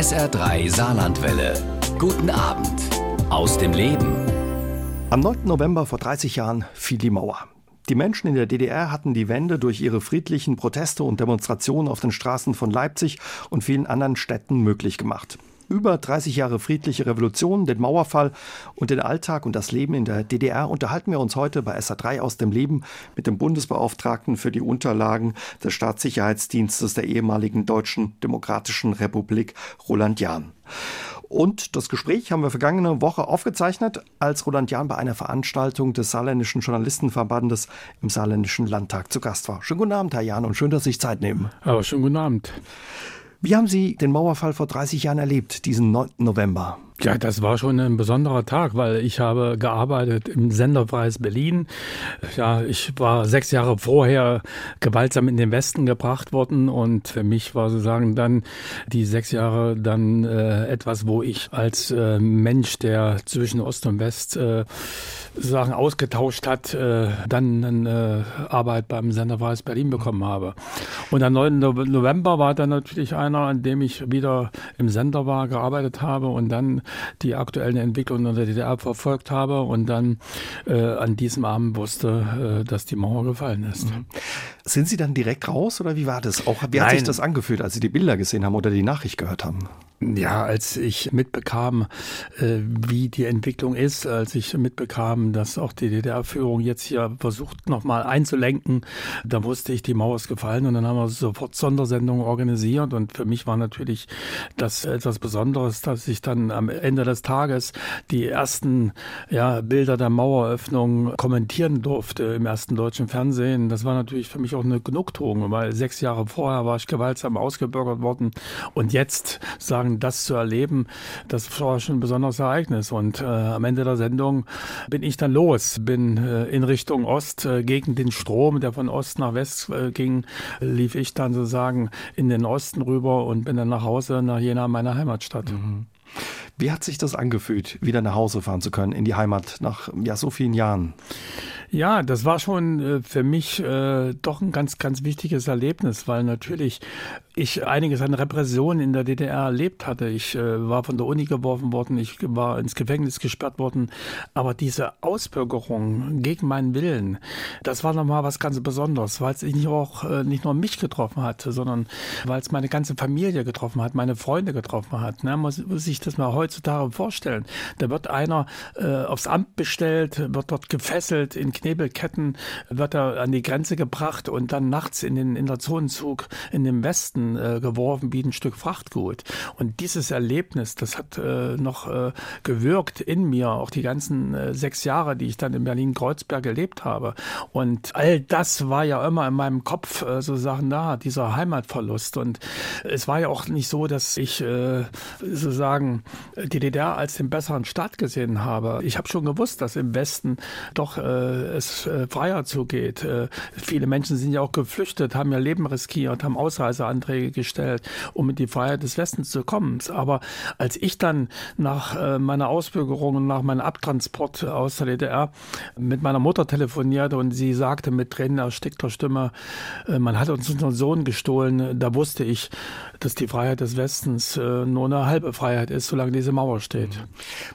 SR3 Saarlandwelle. Guten Abend aus dem Leben. Am 9. November vor 30 Jahren fiel die Mauer. Die Menschen in der DDR hatten die Wende durch ihre friedlichen Proteste und Demonstrationen auf den Straßen von Leipzig und vielen anderen Städten möglich gemacht. Über 30 Jahre friedliche Revolution, den Mauerfall und den Alltag und das Leben in der DDR unterhalten wir uns heute bei SA3 aus dem Leben mit dem Bundesbeauftragten für die Unterlagen des Staatssicherheitsdienstes der ehemaligen Deutschen Demokratischen Republik, Roland Jahn. Und das Gespräch haben wir vergangene Woche aufgezeichnet, als Roland Jahn bei einer Veranstaltung des Saarländischen Journalistenverbandes im Saarländischen Landtag zu Gast war. Schönen guten Abend, Herr Jahn, und schön, dass Sie sich Zeit nehmen. Aber schönen guten Abend. Wie haben Sie den Mauerfall vor 30 Jahren erlebt, diesen 9. November? Ja, das war schon ein besonderer Tag, weil ich habe gearbeitet im Senderpreis Berlin. Ja, ich war sechs Jahre vorher gewaltsam in den Westen gebracht worden und für mich war sozusagen dann die sechs Jahre dann äh, etwas, wo ich als äh, Mensch, der zwischen Ost und West äh, Sachen ausgetauscht hat, äh, dann eine Arbeit beim Senderpreis Berlin bekommen habe. Und der 9. November war dann natürlich einer, an dem ich wieder im Sender war, gearbeitet habe und dann die aktuellen Entwicklungen in der DDR verfolgt habe und dann äh, an diesem Abend wusste, äh, dass die Mauer gefallen ist. Mhm. Sind Sie dann direkt raus oder wie war das? Auch wie hat Nein. sich das angefühlt, als Sie die Bilder gesehen haben oder die Nachricht gehört haben? Ja, als ich mitbekam, äh, wie die Entwicklung ist, als ich mitbekam, dass auch die DDR-Führung jetzt hier versucht, nochmal einzulenken, da wusste ich, die Mauer ist gefallen und dann haben wir sofort Sondersendungen organisiert und für mich war natürlich das etwas Besonderes, dass ich dann am Ende des Tages die ersten ja, Bilder der Maueröffnung kommentieren durfte im ersten deutschen Fernsehen. Das war natürlich für mich auch eine Genugtuung, weil sechs Jahre vorher war ich gewaltsam ausgebürgert worden und jetzt sagen sagen, das zu erleben, das war schon ein besonderes Ereignis. Und äh, am Ende der Sendung bin ich dann los, bin äh, in Richtung Ost äh, gegen den Strom, der von Ost nach West äh, ging, lief ich dann sozusagen in den Osten rüber und bin dann nach Hause nach Jena, meiner Heimatstadt. Mhm. Wie hat sich das angefühlt, wieder nach Hause fahren zu können, in die Heimat nach ja, so vielen Jahren? Ja, das war schon äh, für mich äh, doch ein ganz, ganz wichtiges Erlebnis, weil natürlich ich einiges an Repression in der DDR erlebt hatte. Ich äh, war von der Uni geworfen worden, ich war ins Gefängnis gesperrt worden. Aber diese Ausbürgerung gegen meinen Willen, das war nochmal was ganz Besonderes, weil es nicht äh, nicht nur mich getroffen hat, sondern weil es meine ganze Familie getroffen hat, meine Freunde getroffen hat. Ne? Man muss, muss sich das mal heutzutage vorstellen. Da wird einer äh, aufs Amt bestellt, wird dort gefesselt in Knebelketten wird er an die Grenze gebracht und dann nachts in den in der Zonenzug in den Westen äh, geworfen wie ein Stück Frachtgut. Und dieses Erlebnis, das hat äh, noch äh, gewirkt in mir, auch die ganzen äh, sechs Jahre, die ich dann in Berlin-Kreuzberg gelebt habe. Und all das war ja immer in meinem Kopf äh, so Sachen da, dieser Heimatverlust. Und es war ja auch nicht so, dass ich äh, sozusagen die DDR als den besseren Staat gesehen habe. Ich habe schon gewusst, dass im Westen doch äh, es äh, freier zugeht. Äh, viele Menschen sind ja auch geflüchtet, haben ihr Leben riskiert, haben Ausreiseanträge gestellt, um in die Freiheit des Westens zu kommen. Aber als ich dann nach äh, meiner Ausbürgerung und nach meinem Abtransport aus der DDR mit meiner Mutter telefonierte und sie sagte mit Tränen erstickter Stimme, äh, man hat uns unseren Sohn gestohlen, da wusste ich, dass die Freiheit des Westens äh, nur eine halbe Freiheit ist, solange diese Mauer steht.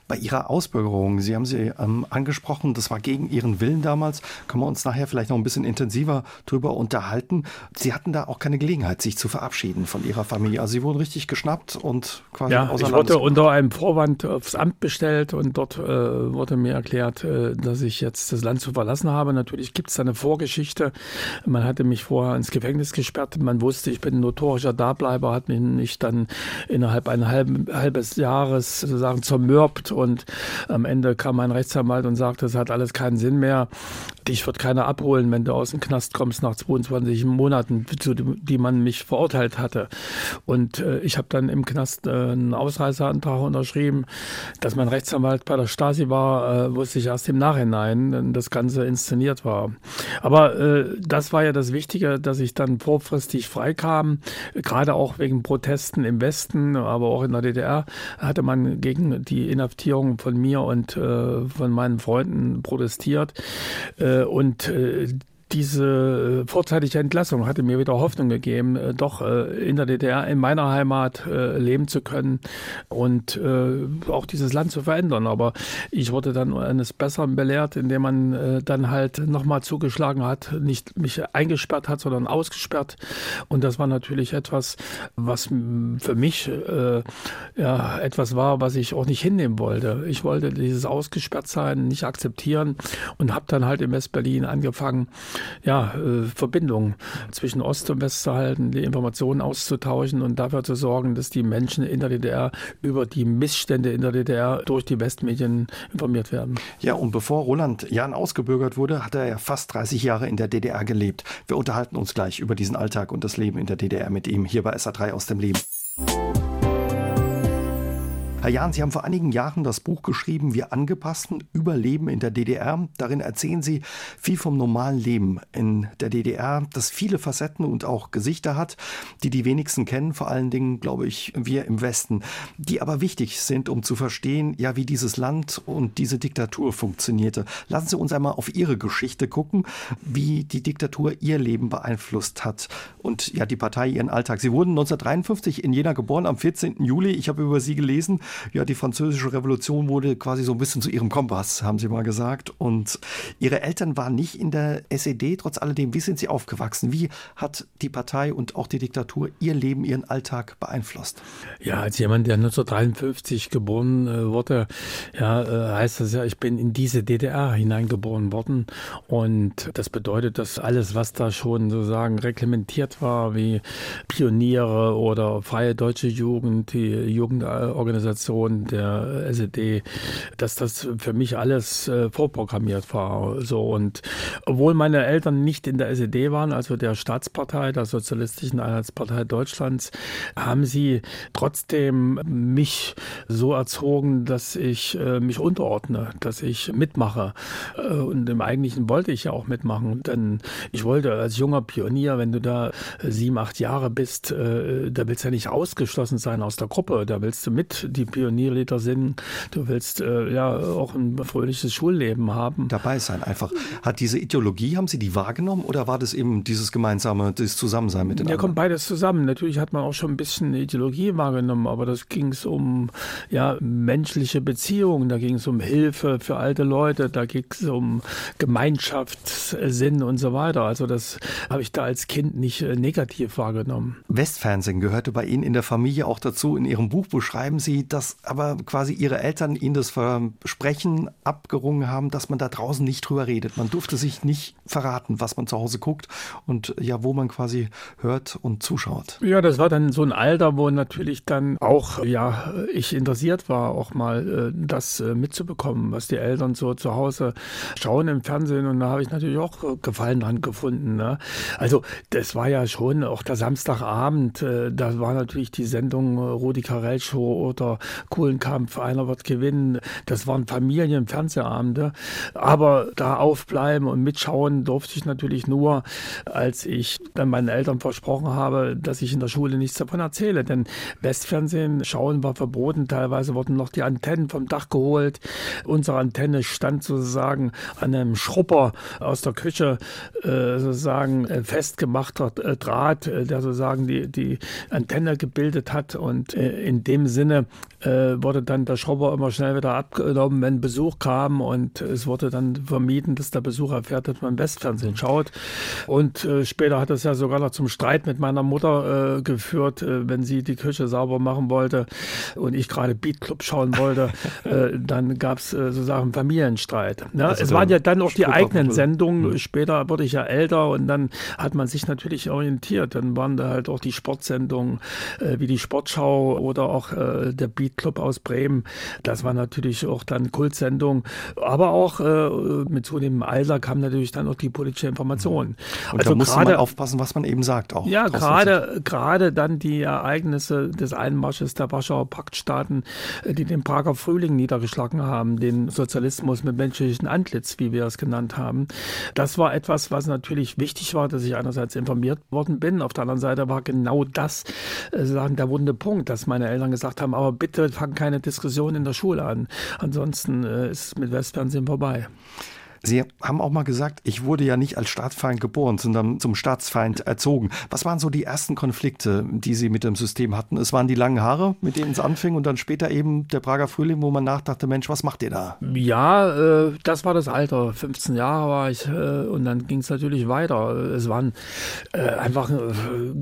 Bei Ihrer Ausbürgerung, Sie haben sie ähm, angesprochen, das war gegen Ihren Willen damals. Können wir uns nachher vielleicht noch ein bisschen intensiver drüber unterhalten. Sie hatten da auch keine Gelegenheit, sich zu verabschieden von Ihrer Familie. Also Sie wurden richtig geschnappt und quasi ja, außer ich wurde unter einem Vorwand aufs Amt bestellt und dort äh, wurde mir erklärt, äh, dass ich jetzt das Land zu verlassen habe. Natürlich gibt es da eine Vorgeschichte. Man hatte mich vorher ins Gefängnis gesperrt. Man wusste, ich bin ein notorischer Dableiber, hat mich dann innerhalb eines halben, halbes Jahres sozusagen zermürbt und am Ende kam mein Rechtsanwalt und sagte, es hat alles keinen Sinn mehr dich wird keiner abholen, wenn du aus dem Knast kommst nach 22 Monaten, zu die man mich verurteilt hatte. Und äh, ich habe dann im Knast äh, einen Ausreiseantrag unterschrieben, dass mein Rechtsanwalt bei der Stasi war, äh, wusste ich erst im Nachhinein, das Ganze inszeniert war. Aber äh, das war ja das Wichtige, dass ich dann vorfristig freikam, gerade auch wegen Protesten im Westen, aber auch in der DDR hatte man gegen die Inhaftierung von mir und äh, von meinen Freunden protestiert. Äh, und äh, diese äh, vorzeitige Entlassung hatte mir wieder Hoffnung gegeben, äh, doch äh, in der DDR, in meiner Heimat leben zu können und auch dieses Land zu verändern. Aber ich wurde dann eines Besseren belehrt, indem man dann halt nochmal zugeschlagen hat, nicht mich eingesperrt hat, sondern ausgesperrt. Und das war natürlich etwas, was für mich ja etwas war, was ich auch nicht hinnehmen wollte. Ich wollte dieses Ausgesperrtsein nicht akzeptieren und habe dann halt in West-Berlin angefangen, ja, äh, Verbindungen zwischen Ost und West zu halten, die Informationen auszutauschen und dafür zu sorgen, dass die Menschen in der DDR über die Missstände in der DDR durch die Westmedien informiert werden. Ja, und bevor Roland Jahn ausgebürgert wurde, hat er ja fast 30 Jahre in der DDR gelebt. Wir unterhalten uns gleich über diesen Alltag und das Leben in der DDR mit ihm hier bei SA3 aus dem Leben. Herr Jahn, Sie haben vor einigen Jahren das Buch geschrieben, Wir angepassten Überleben in der DDR. Darin erzählen Sie viel vom normalen Leben in der DDR, das viele Facetten und auch Gesichter hat, die die wenigsten kennen, vor allen Dingen, glaube ich, wir im Westen, die aber wichtig sind, um zu verstehen, ja, wie dieses Land und diese Diktatur funktionierte. Lassen Sie uns einmal auf Ihre Geschichte gucken, wie die Diktatur Ihr Leben beeinflusst hat und ja, die Partei Ihren Alltag. Sie wurden 1953 in Jena geboren, am 14. Juli. Ich habe über Sie gelesen ja, die französische Revolution wurde quasi so ein bisschen zu ihrem Kompass, haben sie mal gesagt. Und ihre Eltern waren nicht in der SED, trotz alledem. Wie sind sie aufgewachsen? Wie hat die Partei und auch die Diktatur ihr Leben, ihren Alltag beeinflusst? Ja, als jemand, der 1953 geboren äh, wurde, ja, äh, heißt das ja, ich bin in diese DDR hineingeboren worden. Und das bedeutet, dass alles, was da schon sozusagen reglementiert war, wie Pioniere oder Freie Deutsche Jugend, die Jugendorganisation, Organisation der SED, dass das für mich alles äh, vorprogrammiert war. So und obwohl meine Eltern nicht in der SED waren, also der Staatspartei, der Sozialistischen Einheitspartei Deutschlands, haben sie trotzdem mich so erzogen, dass ich äh, mich unterordne, dass ich mitmache. Äh, und im Eigentlichen wollte ich ja auch mitmachen, denn ich wollte als junger Pionier, wenn du da sieben, acht Jahre bist, äh, da willst du ja nicht ausgeschlossen sein aus der Gruppe, da willst du mit die Pionierlieder singen. Du willst äh, ja auch ein fröhliches Schulleben haben. Dabei sein einfach. Hat diese Ideologie, haben Sie die wahrgenommen oder war das eben dieses gemeinsame, das Zusammensein mit den Ja, kommt beides zusammen. Natürlich hat man auch schon ein bisschen Ideologie wahrgenommen, aber das ging es um ja, menschliche Beziehungen, da ging es um Hilfe für alte Leute, da ging es um Gemeinschaftssinn und so weiter. Also das habe ich da als Kind nicht äh, negativ wahrgenommen. Westfernsehen gehörte bei Ihnen in der Familie auch dazu. In Ihrem Buch beschreiben Sie, dass dass aber quasi ihre Eltern ihnen das Versprechen abgerungen haben, dass man da draußen nicht drüber redet. Man durfte sich nicht verraten, was man zu Hause guckt und ja, wo man quasi hört und zuschaut. Ja, das war dann so ein Alter, wo natürlich dann auch, ja, ich interessiert war, auch mal äh, das äh, mitzubekommen, was die Eltern so zu Hause schauen im Fernsehen und da habe ich natürlich auch äh, Gefallen dran gefunden. Ne? Also das war ja schon auch der Samstagabend, da war natürlich die Sendung Rudi Carell Show oder coolen Kampf, einer wird gewinnen. Das waren Familien-Fernsehabende. Aber da aufbleiben und mitschauen durfte ich natürlich nur, als ich dann meinen Eltern versprochen habe, dass ich in der Schule nichts davon erzähle. Denn Westfernsehen schauen war verboten. Teilweise wurden noch die Antennen vom Dach geholt. Unsere Antenne stand sozusagen an einem Schrupper aus der Küche, äh, sozusagen äh, festgemachter äh, Draht, der sozusagen die, die Antenne gebildet hat. Und in dem Sinne äh, wurde dann der Schrauber immer schnell wieder abgenommen, wenn Besuch kam und es wurde dann vermieden, dass der Besuch erfährt, dass man Westfernsehen schaut. Und äh, später hat es ja sogar noch zum Streit mit meiner Mutter äh, geführt, äh, wenn sie die Küche sauber machen wollte und ich gerade Beat Club schauen wollte, äh, dann gab es äh, sozusagen Familienstreit. Ja, also es waren ja dann auch die eigenen Sendungen. Mhm. Später wurde ich ja älter und dann hat man sich natürlich orientiert. Dann waren da halt auch die Sportsendungen wie die Sportschau oder auch der Beat Club aus Bremen. Das war natürlich auch dann Kultsendung. Aber auch äh, mit zunehmendem Alter kam natürlich dann auch die politische Information. Und also da muss man aufpassen, was man eben sagt auch. Ja, gerade, gerade dann die Ereignisse des Einmarsches der Warschauer Paktstaaten, äh, die den Prager Frühling niedergeschlagen haben, den Sozialismus mit menschlichem Antlitz, wie wir es genannt haben. Das war etwas, was natürlich wichtig war, dass ich einerseits informiert worden bin. Auf der anderen Seite war genau das äh, sagen, der wunde Punkt, dass meine Eltern gesagt haben, aber bitte fangen keine Diskussion in der Schule an. Ansonsten äh, ist mit Westfernsehen vorbei. Sie haben auch mal gesagt, ich wurde ja nicht als Staatsfeind geboren, sondern zum Staatsfeind erzogen. Was waren so die ersten Konflikte, die Sie mit dem System hatten? Es waren die langen Haare, mit denen es anfing und dann später eben der Prager Frühling, wo man nachdachte, Mensch, was macht ihr da? Ja, äh, das war das Alter. 15 Jahre war ich äh, und dann ging es natürlich weiter. Es waren äh, einfach äh,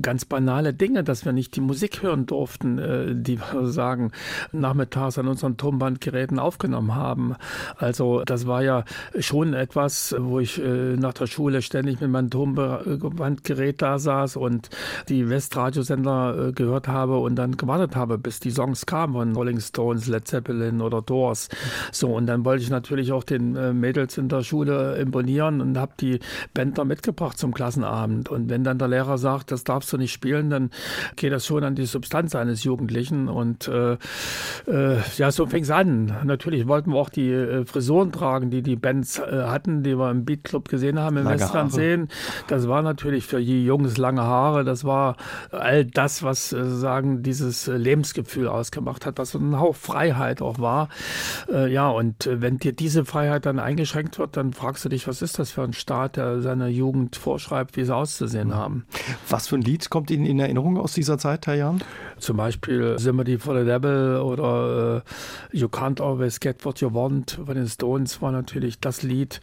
ganz banale Dinge, dass wir nicht die Musik hören durften, äh, die wir sagen, nachmittags an unseren Tonbandgeräten aufgenommen haben. Also das war ja schon etwas, wo ich äh, nach der Schule ständig mit meinem Tonbandgerät da saß und die Westradiosender äh, gehört habe und dann gewartet habe, bis die Songs kamen von Rolling Stones, Led Zeppelin oder Doors. So, und dann wollte ich natürlich auch den äh, Mädels in der Schule imponieren und habe die Bänder mitgebracht zum Klassenabend. Und wenn dann der Lehrer sagt, das darfst du nicht spielen, dann geht das schon an die Substanz eines Jugendlichen. Und äh, äh, ja, so fing es an. Natürlich wollten wir auch die äh, Frisuren tragen, die die Bands äh, hatten, die wir im Beatclub gesehen haben im Westfernsehen. Das war natürlich für die Jungs lange Haare. Das war all das, was äh, sagen dieses Lebensgefühl ausgemacht hat, was so ein Hauch Freiheit auch war. Äh, ja, und wenn dir diese Freiheit dann eingeschränkt wird, dann fragst du dich, was ist das für ein Staat, der seiner Jugend vorschreibt, wie sie auszusehen mhm. haben. Was für ein Lied kommt Ihnen in Erinnerung aus dieser Zeit, Herr Jan? Zum Beispiel Sympathy for the Devil oder You Can't Always Get What You Want von den Stones war natürlich das Lied,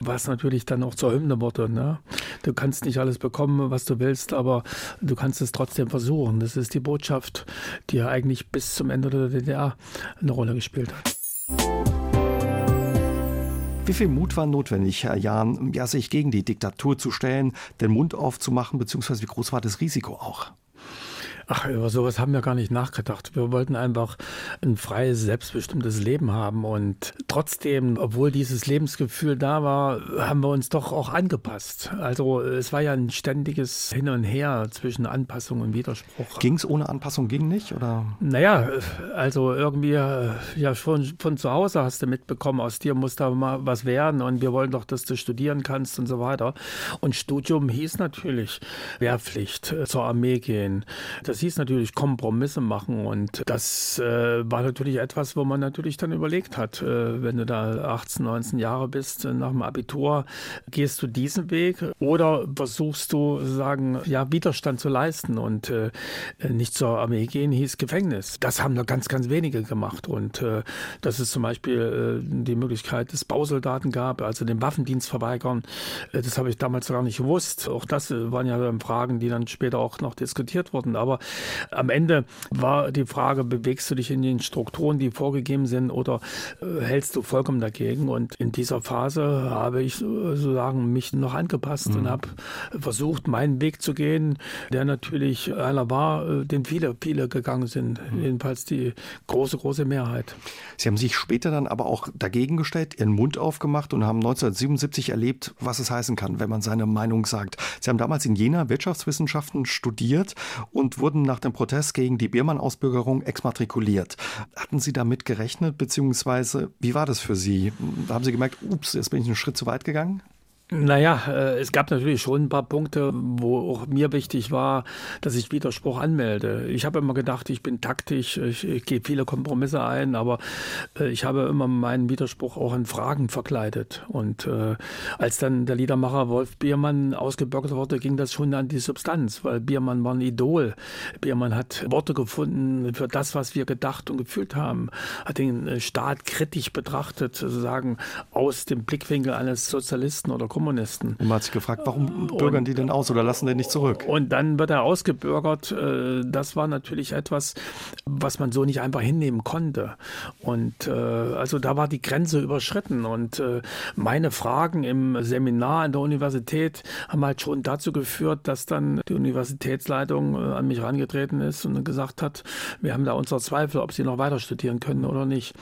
was natürlich dann auch zur Hymne wurde. Ne? Du kannst nicht alles bekommen, was du willst, aber du kannst es trotzdem versuchen. Das ist die Botschaft, die ja eigentlich bis zum Ende der DDR eine Rolle gespielt hat. Wie viel Mut war notwendig, Herr Jahn, ja, sich gegen die Diktatur zu stellen, den Mund aufzumachen, beziehungsweise wie groß war das Risiko auch? Ach, über sowas haben wir gar nicht nachgedacht. Wir wollten einfach ein freies, selbstbestimmtes Leben haben. Und trotzdem, obwohl dieses Lebensgefühl da war, haben wir uns doch auch angepasst. Also es war ja ein ständiges Hin und Her zwischen Anpassung und Widerspruch. Ging es ohne Anpassung, ging nicht? Oder? Naja, also irgendwie, ja, schon von zu Hause hast du mitbekommen, aus dir muss da mal was werden und wir wollen doch, dass du studieren kannst und so weiter. Und Studium hieß natürlich Wehrpflicht, zur Armee gehen. Das das hieß natürlich Kompromisse machen und das äh, war natürlich etwas, wo man natürlich dann überlegt hat, äh, wenn du da 18, 19 Jahre bist, äh, nach dem Abitur, gehst du diesen Weg oder versuchst du, sagen, ja, Widerstand zu leisten und äh, nicht zur Armee gehen hieß Gefängnis. Das haben nur ganz, ganz wenige gemacht und äh, dass es zum Beispiel äh, die Möglichkeit des Bausoldaten gab, also den Waffendienst verweigern, das habe ich damals gar nicht gewusst. Auch das waren ja Fragen, die dann später auch noch diskutiert wurden. Aber am Ende war die Frage, bewegst du dich in den Strukturen, die vorgegeben sind, oder äh, hältst du vollkommen dagegen? Und in dieser Phase habe ich sozusagen mich noch angepasst mhm. und habe versucht, meinen Weg zu gehen, der natürlich einer war, äh, den viele, viele gegangen sind. Mhm. Jedenfalls die große, große Mehrheit. Sie haben sich später dann aber auch dagegen gestellt, Ihren Mund aufgemacht und haben 1977 erlebt, was es heißen kann, wenn man seine Meinung sagt. Sie haben damals in Jena Wirtschaftswissenschaften studiert und wurden nach dem Protest gegen die Biermann-Ausbürgerung exmatrikuliert. Hatten Sie damit gerechnet, beziehungsweise wie war das für Sie? Haben Sie gemerkt, ups, jetzt bin ich einen Schritt zu weit gegangen? Naja, äh, es gab natürlich schon ein paar Punkte, wo auch mir wichtig war, dass ich Widerspruch anmelde. Ich habe immer gedacht, ich bin taktisch, ich, ich gehe viele Kompromisse ein, aber äh, ich habe immer meinen Widerspruch auch in Fragen verkleidet. Und äh, als dann der Liedermacher Wolf Biermann ausgebürgert wurde, ging das schon an die Substanz, weil Biermann war ein Idol. Biermann hat Worte gefunden für das, was wir gedacht und gefühlt haben, hat den Staat kritisch betrachtet, sozusagen aus dem Blickwinkel eines Sozialisten oder Kommunisten. Und man hat sich gefragt, warum bürgern und, die denn aus oder lassen den nicht zurück? Und dann wird er ausgebürgert. Äh, das war natürlich etwas, was man so nicht einfach hinnehmen konnte. Und äh, also da war die Grenze überschritten. Und äh, meine Fragen im Seminar an der Universität haben halt schon dazu geführt, dass dann die Universitätsleitung an mich herangetreten ist und gesagt hat, wir haben da unsere Zweifel, ob sie noch weiter studieren können oder nicht.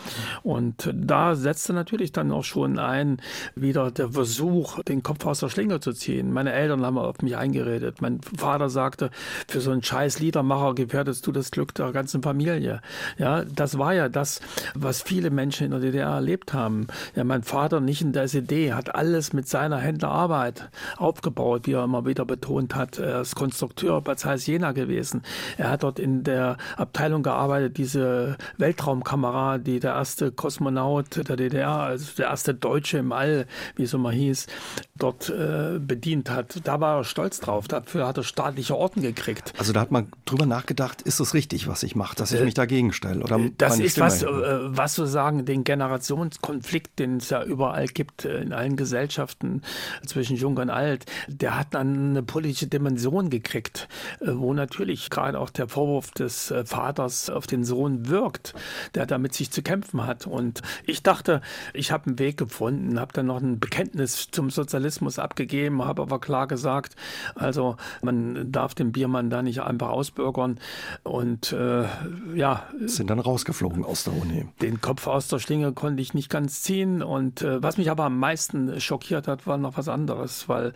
Und da setzte natürlich dann auch schon ein, wieder der Versuch, den Kopf aus der Schlinge zu ziehen. Meine Eltern haben auf mich eingeredet. Mein Vater sagte, für so einen scheiß Liedermacher gefährdest du das Glück der ganzen Familie. Ja, das war ja das, was viele Menschen in der DDR erlebt haben. Ja, mein Vater nicht in der SED, hat alles mit seiner Händlerarbeit aufgebaut, wie er immer wieder betont hat. Er ist Konstrukteur bei Zeiss Jena gewesen. Er hat dort in der Abteilung gearbeitet, diese Weltraumkamera, die der erste Kosmonaut der DDR, also der erste Deutsche im All, wie es immer hieß, dort äh, bedient hat. Da war er stolz drauf. Dafür hat er staatliche Orden gekriegt. Also da hat man drüber nachgedacht, ist es richtig, was ich mache, dass ich äh, mich dagegen stelle? Oder das ist was, äh, was sozusagen den Generationskonflikt, den es ja überall gibt, äh, in allen Gesellschaften zwischen Jung und Alt, der hat dann eine politische Dimension gekriegt, äh, wo natürlich gerade auch der Vorwurf des äh, Vaters auf den Sohn wirkt, der damit sich zu kämpfen hat. Und ich dachte, ich habe einen Weg gefunden, habe dann noch ein Bekenntnis zum Sozialismus abgegeben, habe aber klar gesagt, also man darf den Biermann da nicht einfach ausbürgern und äh, ja. Sind dann rausgeflogen aus der Uni. Den Kopf aus der Schlinge konnte ich nicht ganz ziehen und äh, was mich aber am meisten schockiert hat, war noch was anderes, weil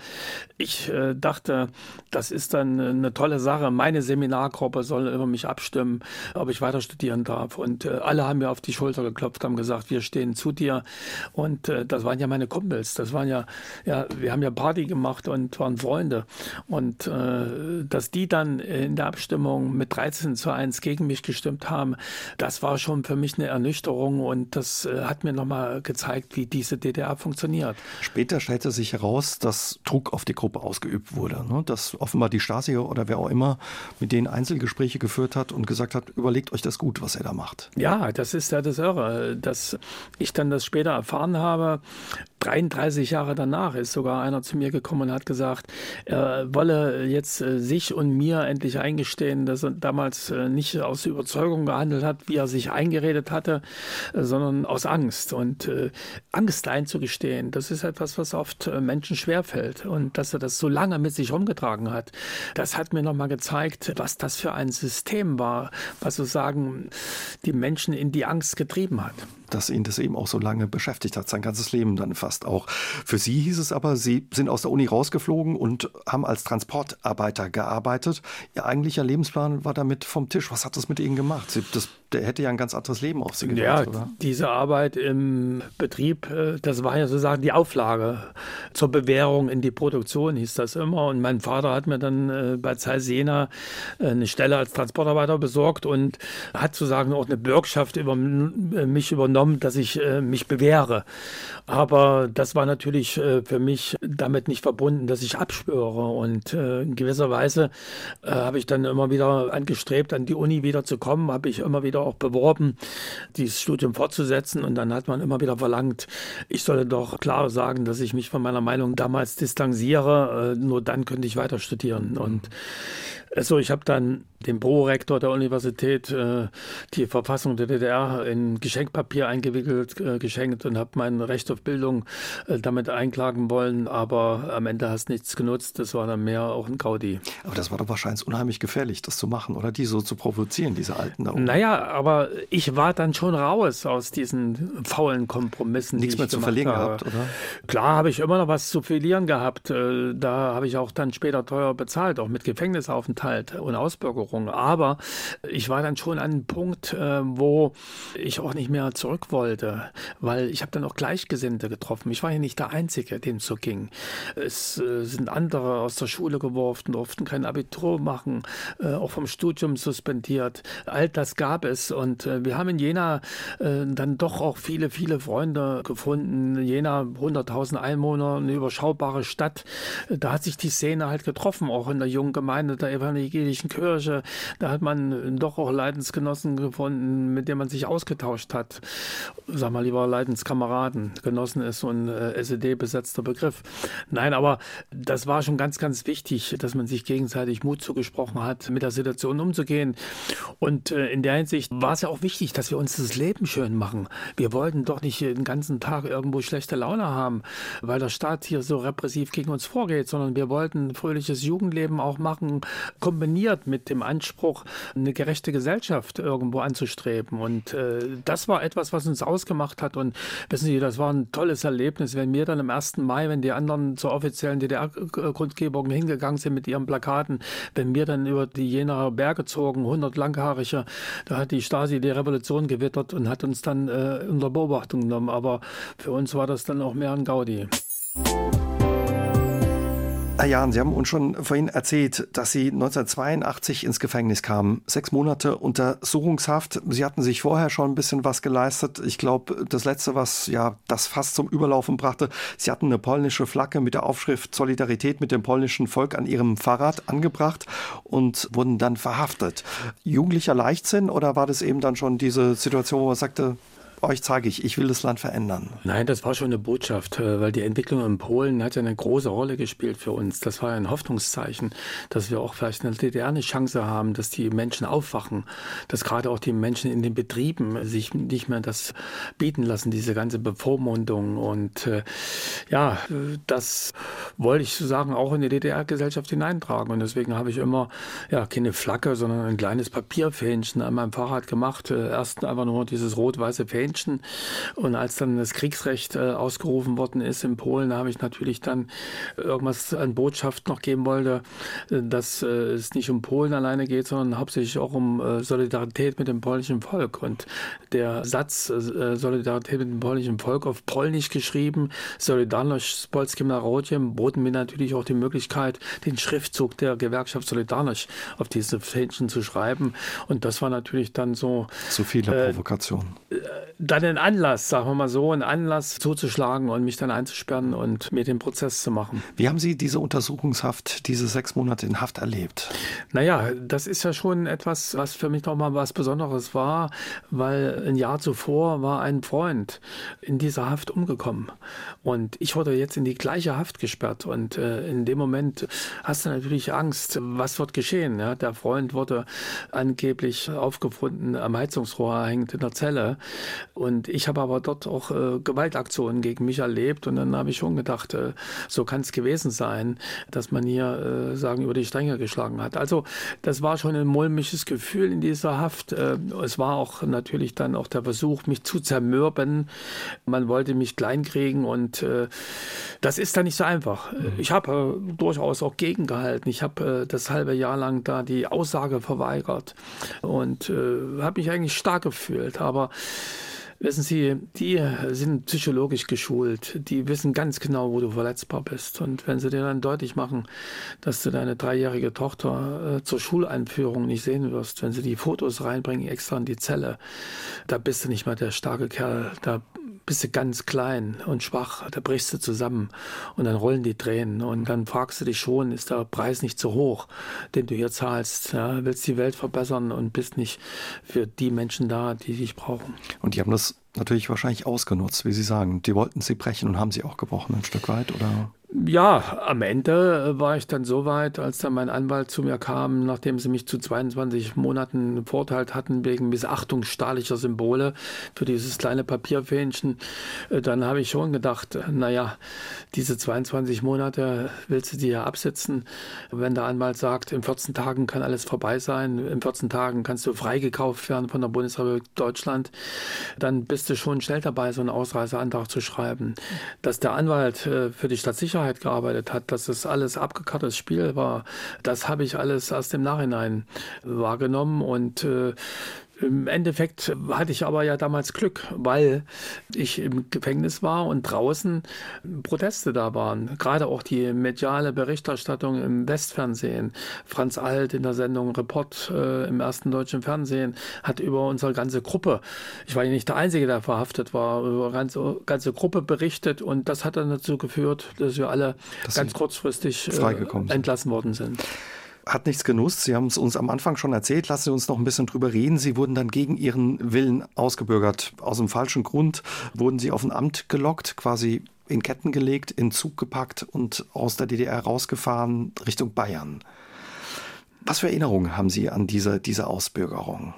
ich äh, dachte, das ist dann eine tolle Sache. Meine Seminargruppe soll über mich abstimmen, ob ich weiter studieren darf und äh, alle haben mir auf die Schulter geklopft, haben gesagt, wir stehen zu dir und äh, das waren ja meine Kumpels, das waren ja, ja, wir haben ja Party gemacht und waren Freunde und äh, dass die dann in der Abstimmung mit 13 zu 1 gegen mich gestimmt haben, das war schon für mich eine Ernüchterung und das äh, hat mir nochmal gezeigt, wie diese DDR funktioniert. Später stellte sich heraus, dass Druck auf die Gruppe ausgeübt wurde, ne? dass offenbar die Stasi oder wer auch immer mit denen Einzelgespräche geführt hat und gesagt hat, überlegt euch das gut, was ihr da macht. Ja, das ist ja das Irre, dass ich dann das später erfahren habe, 33 Jahre danach ist sogar einer zu mir gekommen und hat gesagt, er wolle jetzt äh, sich und mir endlich eingestehen, dass er damals äh, nicht aus Überzeugung gehandelt hat, wie er sich eingeredet hatte, äh, sondern aus Angst. Und Angst einzugestehen, das ist etwas, was oft Menschen schwerfällt. Und dass er das so lange mit sich rumgetragen hat, das hat mir nochmal gezeigt, was das für ein System war, was sozusagen die Menschen in die Angst getrieben hat dass ihn das eben auch so lange beschäftigt hat, sein ganzes Leben dann fast auch. Für Sie hieß es aber, Sie sind aus der Uni rausgeflogen und haben als Transportarbeiter gearbeitet. Ihr eigentlicher Lebensplan war damit vom Tisch. Was hat das mit Ihnen gemacht? Sie, das, der hätte ja ein ganz anderes Leben auf Sie gewählt, ja, oder? diese Arbeit im Betrieb, äh, das war ja sozusagen die Auflage zur Bewährung in die Produktion, hieß das immer. Und mein Vater hat mir dann äh, bei Zeiss Jena äh, eine Stelle als Transportarbeiter besorgt und hat sozusagen auch eine Bürgschaft über mich übernommen genommen, dass ich äh, mich bewähre. Aber das war natürlich äh, für mich damit nicht verbunden, dass ich abschwöre. Und äh, in gewisser Weise äh, habe ich dann immer wieder angestrebt, an die Uni wieder zu kommen, habe ich immer wieder auch beworben, dieses Studium fortzusetzen. Und dann hat man immer wieder verlangt, ich solle doch klar sagen, dass ich mich von meiner Meinung damals distanziere. Äh, nur dann könnte ich weiter studieren. Und also ich habe dann dem Prorektor der Universität äh, die Verfassung der DDR in Geschenkpapier eingewickelt, äh, geschenkt und habe mein Recht auf Bildung äh, damit einklagen wollen, aber am Ende hast nichts genutzt. Das war dann mehr auch ein Gaudi. Aber das war doch wahrscheinlich unheimlich gefährlich, das zu machen oder die so zu provozieren, diese Alten da oben. Naja, aber ich war dann schon raus aus diesen faulen Kompromissen. Nichts mehr zu verlieren habe. gehabt, oder? Klar habe ich immer noch was zu verlieren gehabt. Äh, da habe ich auch dann später teuer bezahlt, auch mit Gefängnisaufenthalt und Ausbürgerung. Aber ich war dann schon an einem Punkt, wo ich auch nicht mehr zurück wollte, weil ich habe dann auch Gleichgesinnte getroffen. Ich war ja nicht der Einzige, dem so ging. Es äh, sind andere aus der Schule geworfen, durften kein Abitur machen, äh, auch vom Studium suspendiert. All das gab es und wir haben in Jena dann doch auch viele, viele Freunde gefunden. Jena, 100.000 Einwohner, eine überschaubare Stadt. Da hat sich die Szene halt getroffen, auch in der jungen Gemeinde der evangelischen Kirche da hat man doch auch Leidensgenossen gefunden, mit denen man sich ausgetauscht hat. Sag mal lieber Leidenskameraden. Genossen ist so ein äh, SED-besetzter Begriff. Nein, aber das war schon ganz, ganz wichtig, dass man sich gegenseitig Mut zugesprochen hat, mit der Situation umzugehen. Und äh, in der Hinsicht war es ja auch wichtig, dass wir uns das Leben schön machen. Wir wollten doch nicht den ganzen Tag irgendwo schlechte Laune haben, weil der Staat hier so repressiv gegen uns vorgeht, sondern wir wollten ein fröhliches Jugendleben auch machen, kombiniert mit dem Anspruch, eine gerechte Gesellschaft irgendwo anzustreben. Und äh, das war etwas, was uns ausgemacht hat. Und wissen Sie, das war ein tolles Erlebnis Erlebnis, wenn wir dann am 1. Mai, wenn die anderen zur offiziellen DDR-Grundgebung hingegangen sind mit ihren Plakaten, wenn wir dann über die Jenaer Berge zogen, 100 Langhaarige, da hat die Stasi die Revolution gewittert und hat uns dann äh, unter Beobachtung genommen. Aber für uns war das dann auch mehr ein Gaudi. Herr Jahn, Sie haben uns schon vorhin erzählt, dass Sie 1982 ins Gefängnis kamen. Sechs Monate Untersuchungshaft. Sie hatten sich vorher schon ein bisschen was geleistet. Ich glaube, das Letzte, was ja das fast zum Überlaufen brachte, Sie hatten eine polnische Flagge mit der Aufschrift Solidarität mit dem polnischen Volk an Ihrem Fahrrad angebracht und wurden dann verhaftet. Jugendlicher Leichtsinn oder war das eben dann schon diese Situation, wo man sagte, euch zeige ich, ich will das Land verändern. Nein, das war schon eine Botschaft, äh, weil die Entwicklung in Polen hat ja eine große Rolle gespielt für uns. Das war ein Hoffnungszeichen, dass wir auch vielleicht in der DDR eine Chance haben, dass die Menschen aufwachen, dass gerade auch die Menschen in den Betrieben sich nicht mehr das bieten lassen, diese ganze Bevormundung. Und äh, ja, das wollte ich sozusagen auch in die DDR-Gesellschaft hineintragen. Und deswegen habe ich immer ja keine Flagge, sondern ein kleines Papierfähnchen an meinem Fahrrad gemacht. Äh, erst einfach nur dieses rot-weiße Fähnchen Menschen. Und als dann das Kriegsrecht äh, ausgerufen worden ist in Polen, habe ich natürlich dann irgendwas an Botschaft noch geben wollte, äh, dass äh, es nicht um Polen alleine geht, sondern hauptsächlich auch um äh, Solidarität mit dem polnischen Volk. Und der Satz äh, Solidarität mit dem polnischen Volk auf Polnisch geschrieben, Solidarność z polskim narodem, boten mir natürlich auch die Möglichkeit, den Schriftzug der Gewerkschaft Solidarność auf diese Fähnchen zu schreiben. Und das war natürlich dann so. Zu viele äh, Provokationen dann einen Anlass, sagen wir mal so, einen Anlass zuzuschlagen und mich dann einzusperren und mir den Prozess zu machen. Wie haben Sie diese Untersuchungshaft, diese sechs Monate in Haft erlebt? Naja, das ist ja schon etwas, was für mich nochmal was Besonderes war, weil ein Jahr zuvor war ein Freund in dieser Haft umgekommen. Und ich wurde jetzt in die gleiche Haft gesperrt. Und äh, in dem Moment hast du natürlich Angst, was wird geschehen. Ja? Der Freund wurde angeblich aufgefunden, am Heizungsrohr hängt in der Zelle. Und ich habe aber dort auch äh, Gewaltaktionen gegen mich erlebt. Und dann habe ich schon gedacht, äh, so kann es gewesen sein, dass man hier, äh, sagen, über die Stränge geschlagen hat. Also das war schon ein mulmiges Gefühl in dieser Haft. Äh, es war auch natürlich dann auch der Versuch, mich zu zermürben. Man wollte mich kleinkriegen und äh, das ist dann nicht so einfach. Mhm. Ich habe äh, durchaus auch gegengehalten. Ich habe das halbe Jahr lang da die Aussage verweigert und habe mich eigentlich stark gefühlt. Aber Wissen Sie, die sind psychologisch geschult. Die wissen ganz genau, wo du verletzbar bist. Und wenn sie dir dann deutlich machen, dass du deine dreijährige Tochter äh, zur Schuleinführung nicht sehen wirst, wenn sie die Fotos reinbringen extra in die Zelle, da bist du nicht mal der starke Kerl. Da bist du ganz klein und schwach, da brichst du zusammen und dann rollen die Tränen und dann fragst du dich schon, ist der Preis nicht zu hoch, den du hier zahlst? Ja, willst die Welt verbessern und bist nicht für die Menschen da, die dich brauchen. Und die haben das natürlich wahrscheinlich ausgenutzt, wie Sie sagen. Die wollten sie brechen und haben sie auch gebrochen ein Stück weit, oder? Ja, am Ende äh, war ich dann so weit, als dann mein Anwalt zu mir kam, nachdem sie mich zu 22 Monaten verurteilt hatten wegen Missachtung staatlicher Symbole für dieses kleine Papierfähnchen, äh, dann habe ich schon gedacht, naja, diese 22 Monate willst du dir ja absitzen. Wenn der Anwalt sagt, in 14 Tagen kann alles vorbei sein, in 14 Tagen kannst du freigekauft werden von der Bundesrepublik Deutschland, dann bist du schon schnell dabei, so einen Ausreiseantrag zu schreiben. Dass der Anwalt äh, für die Sicherheit gearbeitet hat, dass es alles abgekartetes Spiel war, das habe ich alles erst im Nachhinein wahrgenommen und äh, im Endeffekt hatte ich aber ja damals Glück, weil ich im Gefängnis war und draußen Proteste da waren. Gerade auch die mediale Berichterstattung im Westfernsehen. Franz Alt in der Sendung Report äh, im ersten deutschen Fernsehen hat über unsere ganze Gruppe, ich war ja nicht der Einzige, der verhaftet war, über ganze, ganze Gruppe berichtet und das hat dann dazu geführt, dass wir alle dass ganz kurzfristig äh, entlassen worden sind hat nichts genutzt. Sie haben es uns am Anfang schon erzählt. Lassen Sie uns noch ein bisschen drüber reden. Sie wurden dann gegen Ihren Willen ausgebürgert. Aus dem falschen Grund wurden Sie auf ein Amt gelockt, quasi in Ketten gelegt, in Zug gepackt und aus der DDR rausgefahren Richtung Bayern. Was für Erinnerungen haben Sie an diese, diese Ausbürgerung?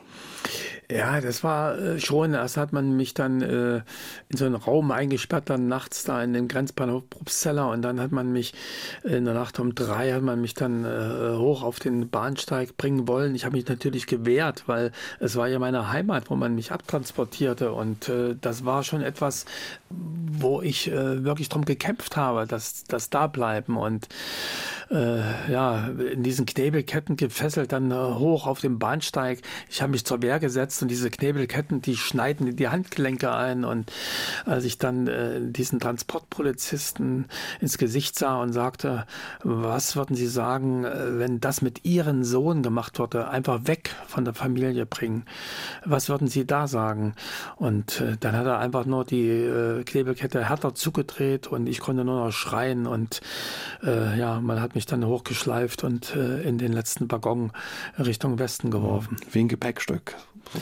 Ja, das war äh, schon. Erst hat man mich dann äh, in so einen Raum eingesperrt, dann nachts da in den Grenzbahnhof Probstzeller und dann hat man mich in der Nacht um drei hat man mich dann äh, hoch auf den Bahnsteig bringen wollen. Ich habe mich natürlich gewehrt, weil es war ja meine Heimat, wo man mich abtransportierte und äh, das war schon etwas, wo ich äh, wirklich darum gekämpft habe, dass das da bleiben und äh, ja, in diesen Knebelketten gefesselt, dann äh, hoch auf dem Bahnsteig. Ich habe mich zur Wehr gesetzt und diese Knebelketten, die schneiden in die Handgelenke ein. Und als ich dann äh, diesen Transportpolizisten ins Gesicht sah und sagte, was würden Sie sagen, äh, wenn das mit Ihrem Sohn gemacht wurde, einfach weg von der Familie bringen, was würden Sie da sagen? Und äh, dann hat er einfach nur die äh, Knebelkette härter zugedreht und ich konnte nur noch schreien und äh, ja, man hat mich dann hochgeschleift und äh, in den letzten Waggon Richtung Westen geworfen. Wie ein Gepäckstück,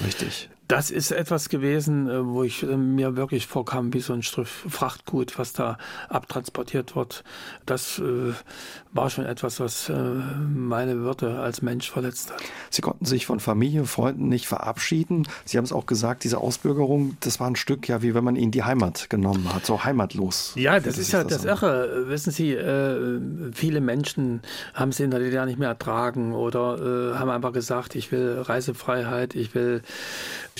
richtig. Das ist etwas gewesen, äh, wo ich äh, mir wirklich vorkam wie so ein Stück Frachtgut, was da abtransportiert wird. Das äh, war schon etwas, was äh, meine Würde als Mensch verletzt hat. Sie konnten sich von Familie, Freunden nicht verabschieden. Sie haben es auch gesagt, diese Ausbürgerung, das war ein Stück, ja, wie wenn man ihnen die Heimat genommen hat, so heimatlos. Ja, das ist ja das, das Irre. Wissen Sie, äh, viele Menschen haben es in der DDR nicht mehr ertragen oder äh, haben einfach gesagt, ich will Reisefreiheit, ich will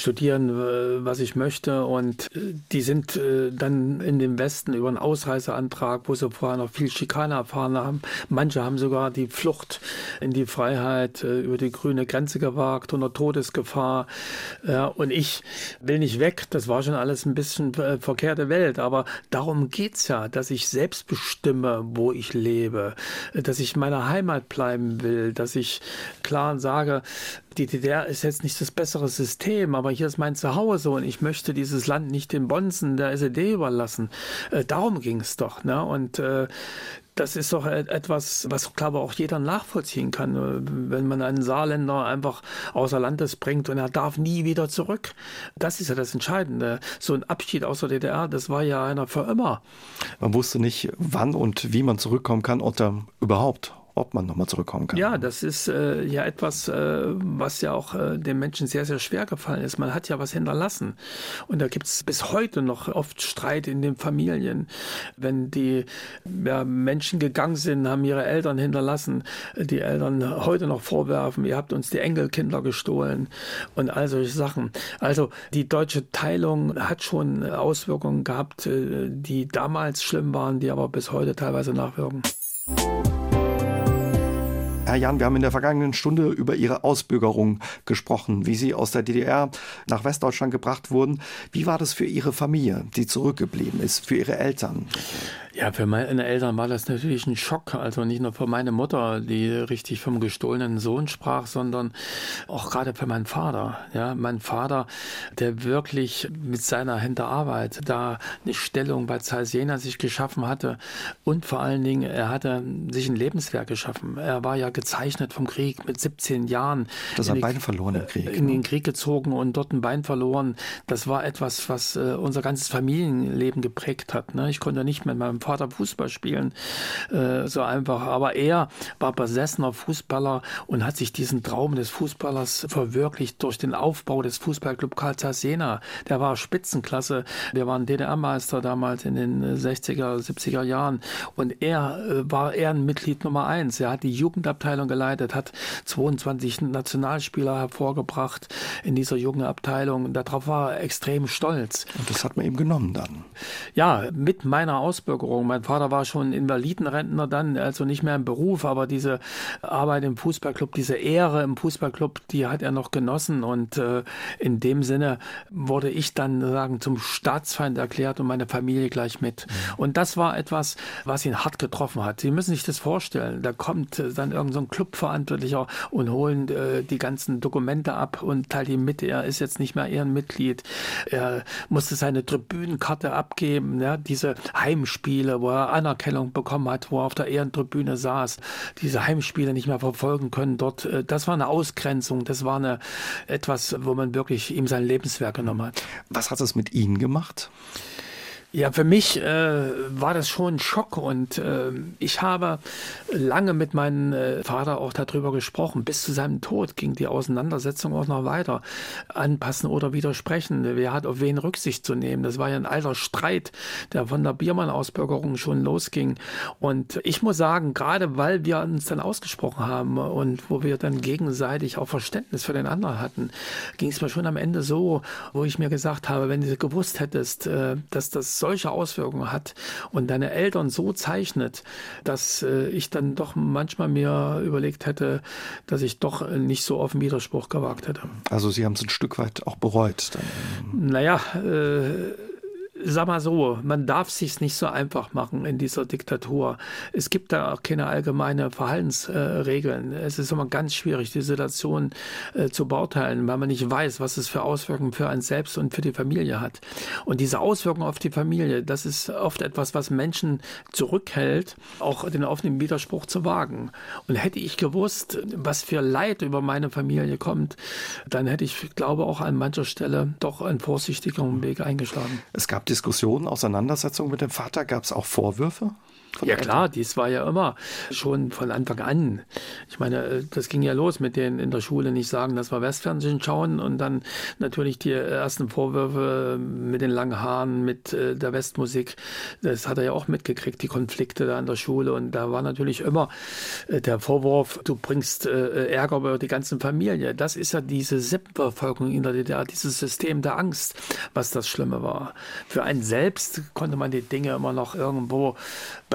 studieren, äh, was ich möchte. Und äh, die sind äh, dann in dem Westen über einen Ausreiseantrag, wo sie vorher noch viel Schikane erfahren haben. Manche haben sogar die Flucht in die Freiheit über die grüne Grenze gewagt, unter Todesgefahr. Und ich will nicht weg. Das war schon alles ein bisschen verkehrte Welt. Aber darum geht es ja, dass ich selbst bestimme, wo ich lebe, dass ich meiner Heimat bleiben will, dass ich klar sage, die DDR ist jetzt nicht das bessere System, aber hier ist mein Zuhause und ich möchte dieses Land nicht den Bonzen der SED überlassen. Äh, darum ging es doch. Ne? Und äh, das ist doch etwas, was, glaube ich, auch jeder nachvollziehen kann. Äh, wenn man einen Saarländer einfach außer Landes bringt und er darf nie wieder zurück. Das ist ja das Entscheidende. So ein Abschied aus der DDR, das war ja einer für immer. Man wusste nicht, wann und wie man zurückkommen kann oder überhaupt ob man nochmal zurückkommen kann. Ja, das ist äh, ja etwas, äh, was ja auch äh, den Menschen sehr, sehr schwer gefallen ist. Man hat ja was hinterlassen. Und da gibt es bis heute noch oft Streit in den Familien. Wenn die ja, Menschen gegangen sind, haben ihre Eltern hinterlassen, die Eltern heute noch vorwerfen, ihr habt uns die Enkelkinder gestohlen und all solche Sachen. Also die deutsche Teilung hat schon Auswirkungen gehabt, äh, die damals schlimm waren, die aber bis heute teilweise nachwirken. Herr Jan, wir haben in der vergangenen Stunde über Ihre Ausbürgerung gesprochen, wie Sie aus der DDR nach Westdeutschland gebracht wurden. Wie war das für Ihre Familie, die zurückgeblieben ist, für Ihre Eltern? Ja, für meine Eltern war das natürlich ein Schock. Also nicht nur für meine Mutter, die richtig vom gestohlenen Sohn sprach, sondern auch gerade für meinen Vater. Ja, mein Vater, der wirklich mit seiner Hinterarbeit da eine Stellung bei Zeiss sich geschaffen hatte und vor allen Dingen, er hatte sich ein Lebenswerk geschaffen. Er war ja gezeichnet vom Krieg mit 17 Jahren. Das hat Bein verloren im Krieg. In den ne? Krieg gezogen und dort ein Bein verloren. Das war etwas, was äh, unser ganzes Familienleben geprägt hat. Ne? Ich konnte nicht mit meinem Vater Fußball spielen, äh, so einfach. Aber er war besessener Fußballer und hat sich diesen Traum des Fußballers verwirklicht durch den Aufbau des Fußballclub Karl Jena. Der war Spitzenklasse. Wir waren DDR-Meister damals in den 60er, 70er Jahren und er äh, war Ehrenmitglied Nummer eins. Er hat die Jugendabteilung geleitet, hat 22 Nationalspieler hervorgebracht in dieser Jugendabteilung. Darauf war er extrem stolz. Und das hat man ihm genommen dann. Ja, mit meiner Ausbürgerung. Mein Vater war schon Invalidenrentner dann, also nicht mehr im Beruf, aber diese Arbeit im Fußballclub, diese Ehre im Fußballclub, die hat er noch genossen und äh, in dem Sinne wurde ich dann sagen zum Staatsfeind erklärt und meine Familie gleich mit. Mhm. Und das war etwas, was ihn hart getroffen hat. Sie müssen sich das vorstellen. Da kommt äh, dann irgendein so Clubverantwortlicher und holen äh, die ganzen Dokumente ab und teilt ihm mit, er ist jetzt nicht mehr Ehrenmitglied. Er musste seine Tribünenkarte abgeben, ja, diese Heimspiele Spiele, wo er Anerkennung bekommen hat, wo er auf der Ehrentribüne saß, diese Heimspiele nicht mehr verfolgen können dort. Äh, das war eine Ausgrenzung, das war eine, etwas, wo man wirklich ihm sein Lebenswerk genommen hat. Was hat es mit Ihnen gemacht? Ja, für mich äh, war das schon ein Schock und äh, ich habe lange mit meinem äh, Vater auch darüber gesprochen. Bis zu seinem Tod ging die Auseinandersetzung auch noch weiter. Anpassen oder widersprechen. Wer hat auf wen Rücksicht zu nehmen? Das war ja ein alter Streit, der von der Biermann-Ausbürgerung schon losging. Und ich muss sagen, gerade weil wir uns dann ausgesprochen haben und wo wir dann gegenseitig auch Verständnis für den anderen hatten, ging es mir schon am Ende so, wo ich mir gesagt habe, wenn du gewusst hättest, äh, dass das das solche Auswirkungen hat und deine Eltern so zeichnet, dass äh, ich dann doch manchmal mir überlegt hätte, dass ich doch nicht so auf den Widerspruch gewagt hätte. Also Sie haben es ein Stück weit auch bereut. Dann. Naja, äh, sag mal so, man darf sich nicht so einfach machen in dieser Diktatur. Es gibt da auch keine allgemeine Verhaltensregeln. Äh, es ist immer ganz schwierig, die Situation äh, zu beurteilen, weil man nicht weiß, was es für Auswirkungen für einen selbst und für die Familie hat. Und diese Auswirkungen auf die Familie, das ist oft etwas, was Menschen zurückhält, auch den offenen Widerspruch zu wagen. Und hätte ich gewusst, was für Leid über meine Familie kommt, dann hätte ich, glaube auch an mancher Stelle doch einen vorsichtigeren Weg eingeschlagen. Es gab Diskussionen, Auseinandersetzungen mit dem Vater? Gab es auch Vorwürfe? Ja klar, dies war ja immer schon von Anfang an. Ich meine, äh, das ging ja los mit den in der Schule nicht sagen, dass wir Westfernsehen schauen und dann natürlich die ersten Vorwürfe mit den langen Haaren, mit äh, der Westmusik. Das hat er ja auch mitgekriegt, die Konflikte da an der Schule und da war natürlich immer äh, der Vorwurf, du bringst Ärger über die ganze Familie. Das ist ja diese Sippenverfolgung in der DDR, dieses System der Angst, was das Schlimme war. Für einen selbst konnte man die Dinge immer noch irgendwo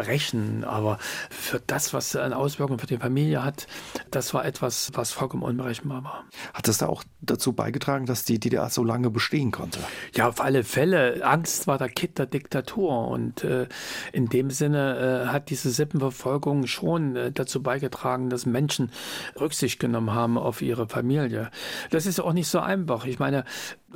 brechen. Aber für das, was eine Auswirkung für die Familie hat, das war etwas, was vollkommen unberechenbar war. Hat es da auch dazu beigetragen, dass die DDR so lange bestehen konnte? Ja, auf alle Fälle. Angst war der Kitt der Diktatur. Und äh, in dem Sinne äh, hat diese Sippenverfolgung schon äh, dazu beigetragen, dass Menschen Rücksicht genommen haben auf ihre Familie. Das ist auch nicht so einfach. Ich meine,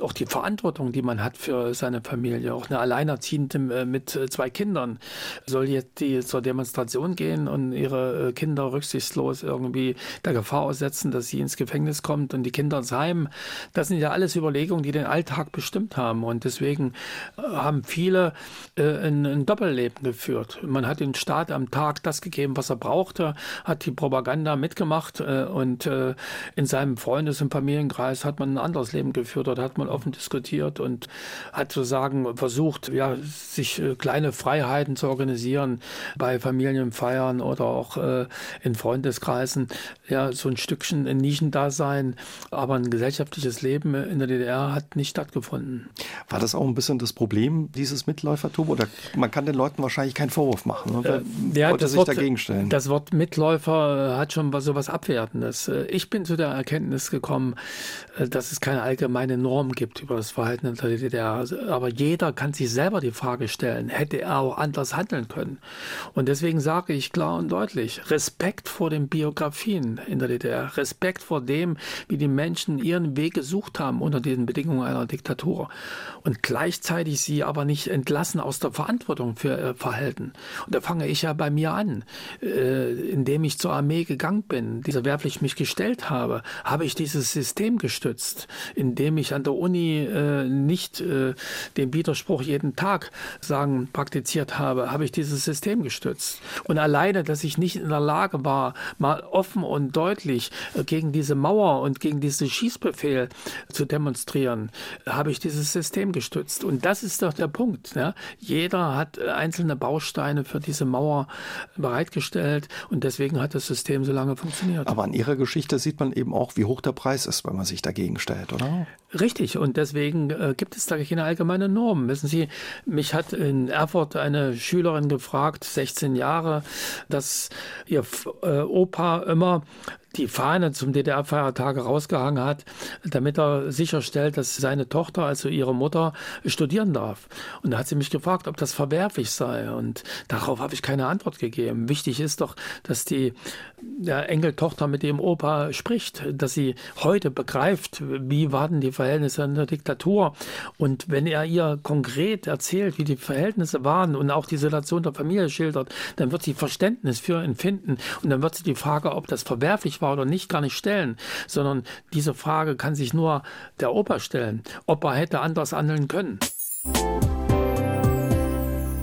auch die Verantwortung, die man hat für seine Familie. Auch eine Alleinerziehende äh, mit äh, zwei Kindern soll jetzt die zur Demonstration gehen und ihre äh, Kinder rücksichtslos irgendwie der Gefahr aussetzen, dass sie ins Gefängnis kommt und die Kinder ins Heim. Das sind ja alles Überlegungen, die den Alltag bestimmt haben. Und deswegen haben viele ein, ein Doppelleben geführt. Man hat den Staat am Tag das gegeben, was er brauchte, hat die Propaganda mitgemacht und in seinem Freundes- und Familienkreis hat man ein anderes Leben geführt. Dort hat man mal offen diskutiert und hat sozusagen versucht, ja, sich äh, kleine Freiheiten zu organisieren bei Familienfeiern oder auch äh, in Freundeskreisen. Ja, so ein Stückchen ein Nischendasein, aber ein gesellschaftliches Leben in der DDR hat nicht stattgefunden. War das auch ein bisschen das Problem, dieses Mitläufertum? Oder man kann den Leuten wahrscheinlich keinen Vorwurf machen, ne? äh, ja, das sich Wort, dagegen stellen. Das Wort Mitläufer hat schon so was Abwertendes. Äh, ich bin zu der Erkenntnis gekommen, äh, dass es keine allgemeine Norm gibt über das Verhalten in der DDR. Aber jeder kann sich selber die Frage stellen, hätte er auch anders handeln können? Und deswegen sage ich klar und deutlich, Respekt vor den Biografien in der DDR, Respekt vor dem, wie die Menschen ihren Weg gesucht haben unter den Bedingungen einer Diktatur und gleichzeitig sie aber nicht entlassen aus der Verantwortung für ihr Verhalten. Und da fange ich ja bei mir an, äh, indem ich zur Armee gegangen bin, dieser Wehrpflicht mich gestellt habe, habe ich dieses System gestützt, indem ich an der Uni Uni äh, nicht äh, den Widerspruch jeden Tag sagen praktiziert habe, habe ich dieses System gestützt. Und alleine, dass ich nicht in der Lage war, mal offen und deutlich äh, gegen diese Mauer und gegen diesen Schießbefehl zu demonstrieren, habe ich dieses System gestützt. Und das ist doch der Punkt. Ja? Jeder hat äh, einzelne Bausteine für diese Mauer bereitgestellt und deswegen hat das System so lange funktioniert. Aber an Ihrer Geschichte sieht man eben auch, wie hoch der Preis ist, wenn man sich dagegen stellt, oder? Richtig, und deswegen äh, gibt es da keine allgemeine Norm. Wissen Sie, mich hat in Erfurt eine Schülerin gefragt, 16 Jahre, dass ihr äh, Opa immer die Fahne zum DDR-Feiertage rausgehangen hat, damit er sicherstellt, dass seine Tochter, also ihre Mutter, studieren darf. Und da hat sie mich gefragt, ob das verwerflich sei. Und darauf habe ich keine Antwort gegeben. Wichtig ist doch, dass die Enkeltochter mit dem Opa spricht, dass sie heute begreift, wie waren die Verhältnisse in der Diktatur. Und wenn er ihr konkret erzählt, wie die Verhältnisse waren und auch die Situation der Familie schildert, dann wird sie Verständnis für ihn finden. Und dann wird sie die Frage, ob das verwerflich war oder nicht, gar nicht stellen, sondern diese Frage kann sich nur der Opa stellen, ob er hätte anders handeln können.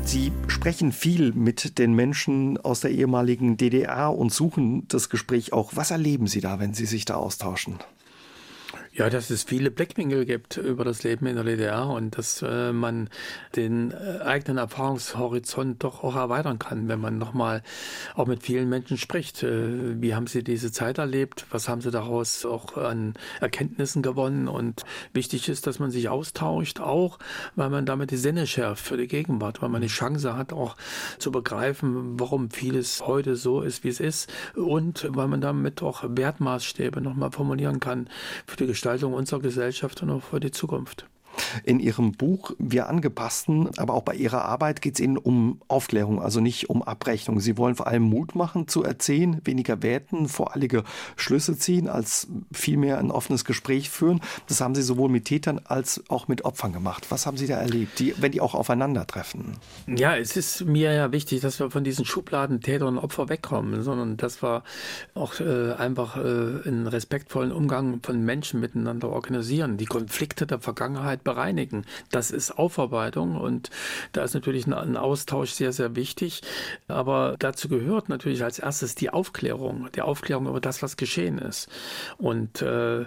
Sie sprechen viel mit den Menschen aus der ehemaligen DDR und suchen das Gespräch auch. Was erleben Sie da, wenn Sie sich da austauschen? Ja, dass es viele Blickwinkel gibt über das Leben in der DDR und dass äh, man den äh, eigenen Erfahrungshorizont doch auch erweitern kann, wenn man nochmal auch mit vielen Menschen spricht. Äh, wie haben sie diese Zeit erlebt? Was haben sie daraus auch an Erkenntnissen gewonnen? Und wichtig ist, dass man sich austauscht, auch weil man damit die Sinne schärft für die Gegenwart, weil man die Chance hat, auch zu begreifen, warum vieles heute so ist, wie es ist und weil man damit auch Wertmaßstäbe nochmal formulieren kann für die Gestaltung Gestaltung unserer Gesellschaft und auch für die Zukunft. In Ihrem Buch Wir angepassten, aber auch bei Ihrer Arbeit geht es Ihnen um Aufklärung, also nicht um Abrechnung. Sie wollen vor allem Mut machen zu erzählen, weniger werten, voreilige Schlüsse ziehen, als vielmehr ein offenes Gespräch führen. Das haben Sie sowohl mit Tätern als auch mit Opfern gemacht. Was haben Sie da erlebt, die, wenn die auch aufeinandertreffen? Ja, es ist mir ja wichtig, dass wir von diesen Schubladen Täter und Opfer wegkommen, sondern dass wir auch äh, einfach äh, einen respektvollen Umgang von Menschen miteinander organisieren, die Konflikte der Vergangenheit bereinigen. Das ist Aufarbeitung und da ist natürlich ein Austausch sehr, sehr wichtig. Aber dazu gehört natürlich als erstes die Aufklärung, die Aufklärung über das, was geschehen ist. Und äh,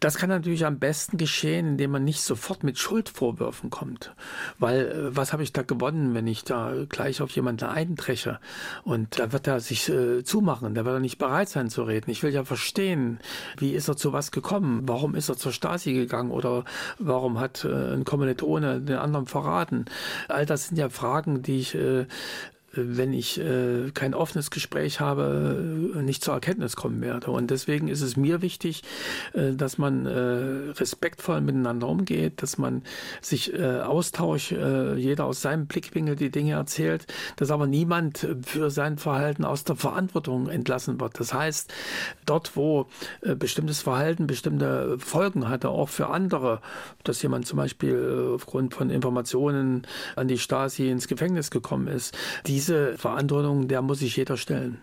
das kann natürlich am besten geschehen, indem man nicht sofort mit Schuldvorwürfen kommt. Weil äh, was habe ich da gewonnen, wenn ich da gleich auf jemanden eintreche? Und da wird er sich äh, zumachen, da wird er nicht bereit sein zu reden. Ich will ja verstehen, wie ist er zu was gekommen? Warum ist er zur Stasi gegangen? Oder warum hat hat äh, ein Kommilitone den anderen verraten. All das sind ja Fragen, die ich äh, wenn ich äh, kein offenes Gespräch habe, äh, nicht zur Erkenntnis kommen werde. Und deswegen ist es mir wichtig, äh, dass man äh, respektvoll miteinander umgeht, dass man sich äh, austauscht, äh, jeder aus seinem Blickwinkel die Dinge erzählt, dass aber niemand für sein Verhalten aus der Verantwortung entlassen wird. Das heißt, dort, wo äh, bestimmtes Verhalten bestimmte Folgen hatte, auch für andere, dass jemand zum Beispiel äh, aufgrund von Informationen an die Stasi ins Gefängnis gekommen ist, die diese Verantwortung, der muss sich jeder stellen.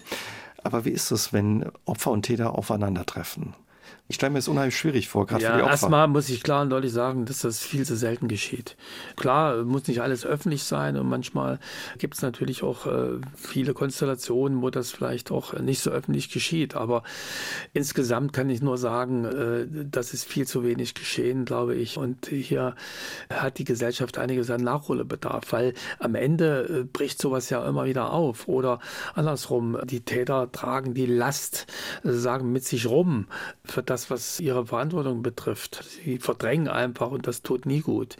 Aber wie ist es, wenn Opfer und Täter aufeinandertreffen? Ich stelle mir das unheimlich schwierig vor, gerade ja, für die Opfer. Erstmal muss ich klar und deutlich sagen, dass das viel zu selten geschieht. Klar, muss nicht alles öffentlich sein und manchmal gibt es natürlich auch äh, viele Konstellationen, wo das vielleicht auch nicht so öffentlich geschieht. Aber insgesamt kann ich nur sagen, äh, das ist viel zu wenig geschehen, glaube ich. Und hier hat die Gesellschaft einiges an Nachholbedarf, weil am Ende äh, bricht sowas ja immer wieder auf. Oder andersrum, die Täter tragen die Last, sagen mit sich rum für das, das, was ihre Verantwortung betrifft. Sie verdrängen einfach und das tut nie gut.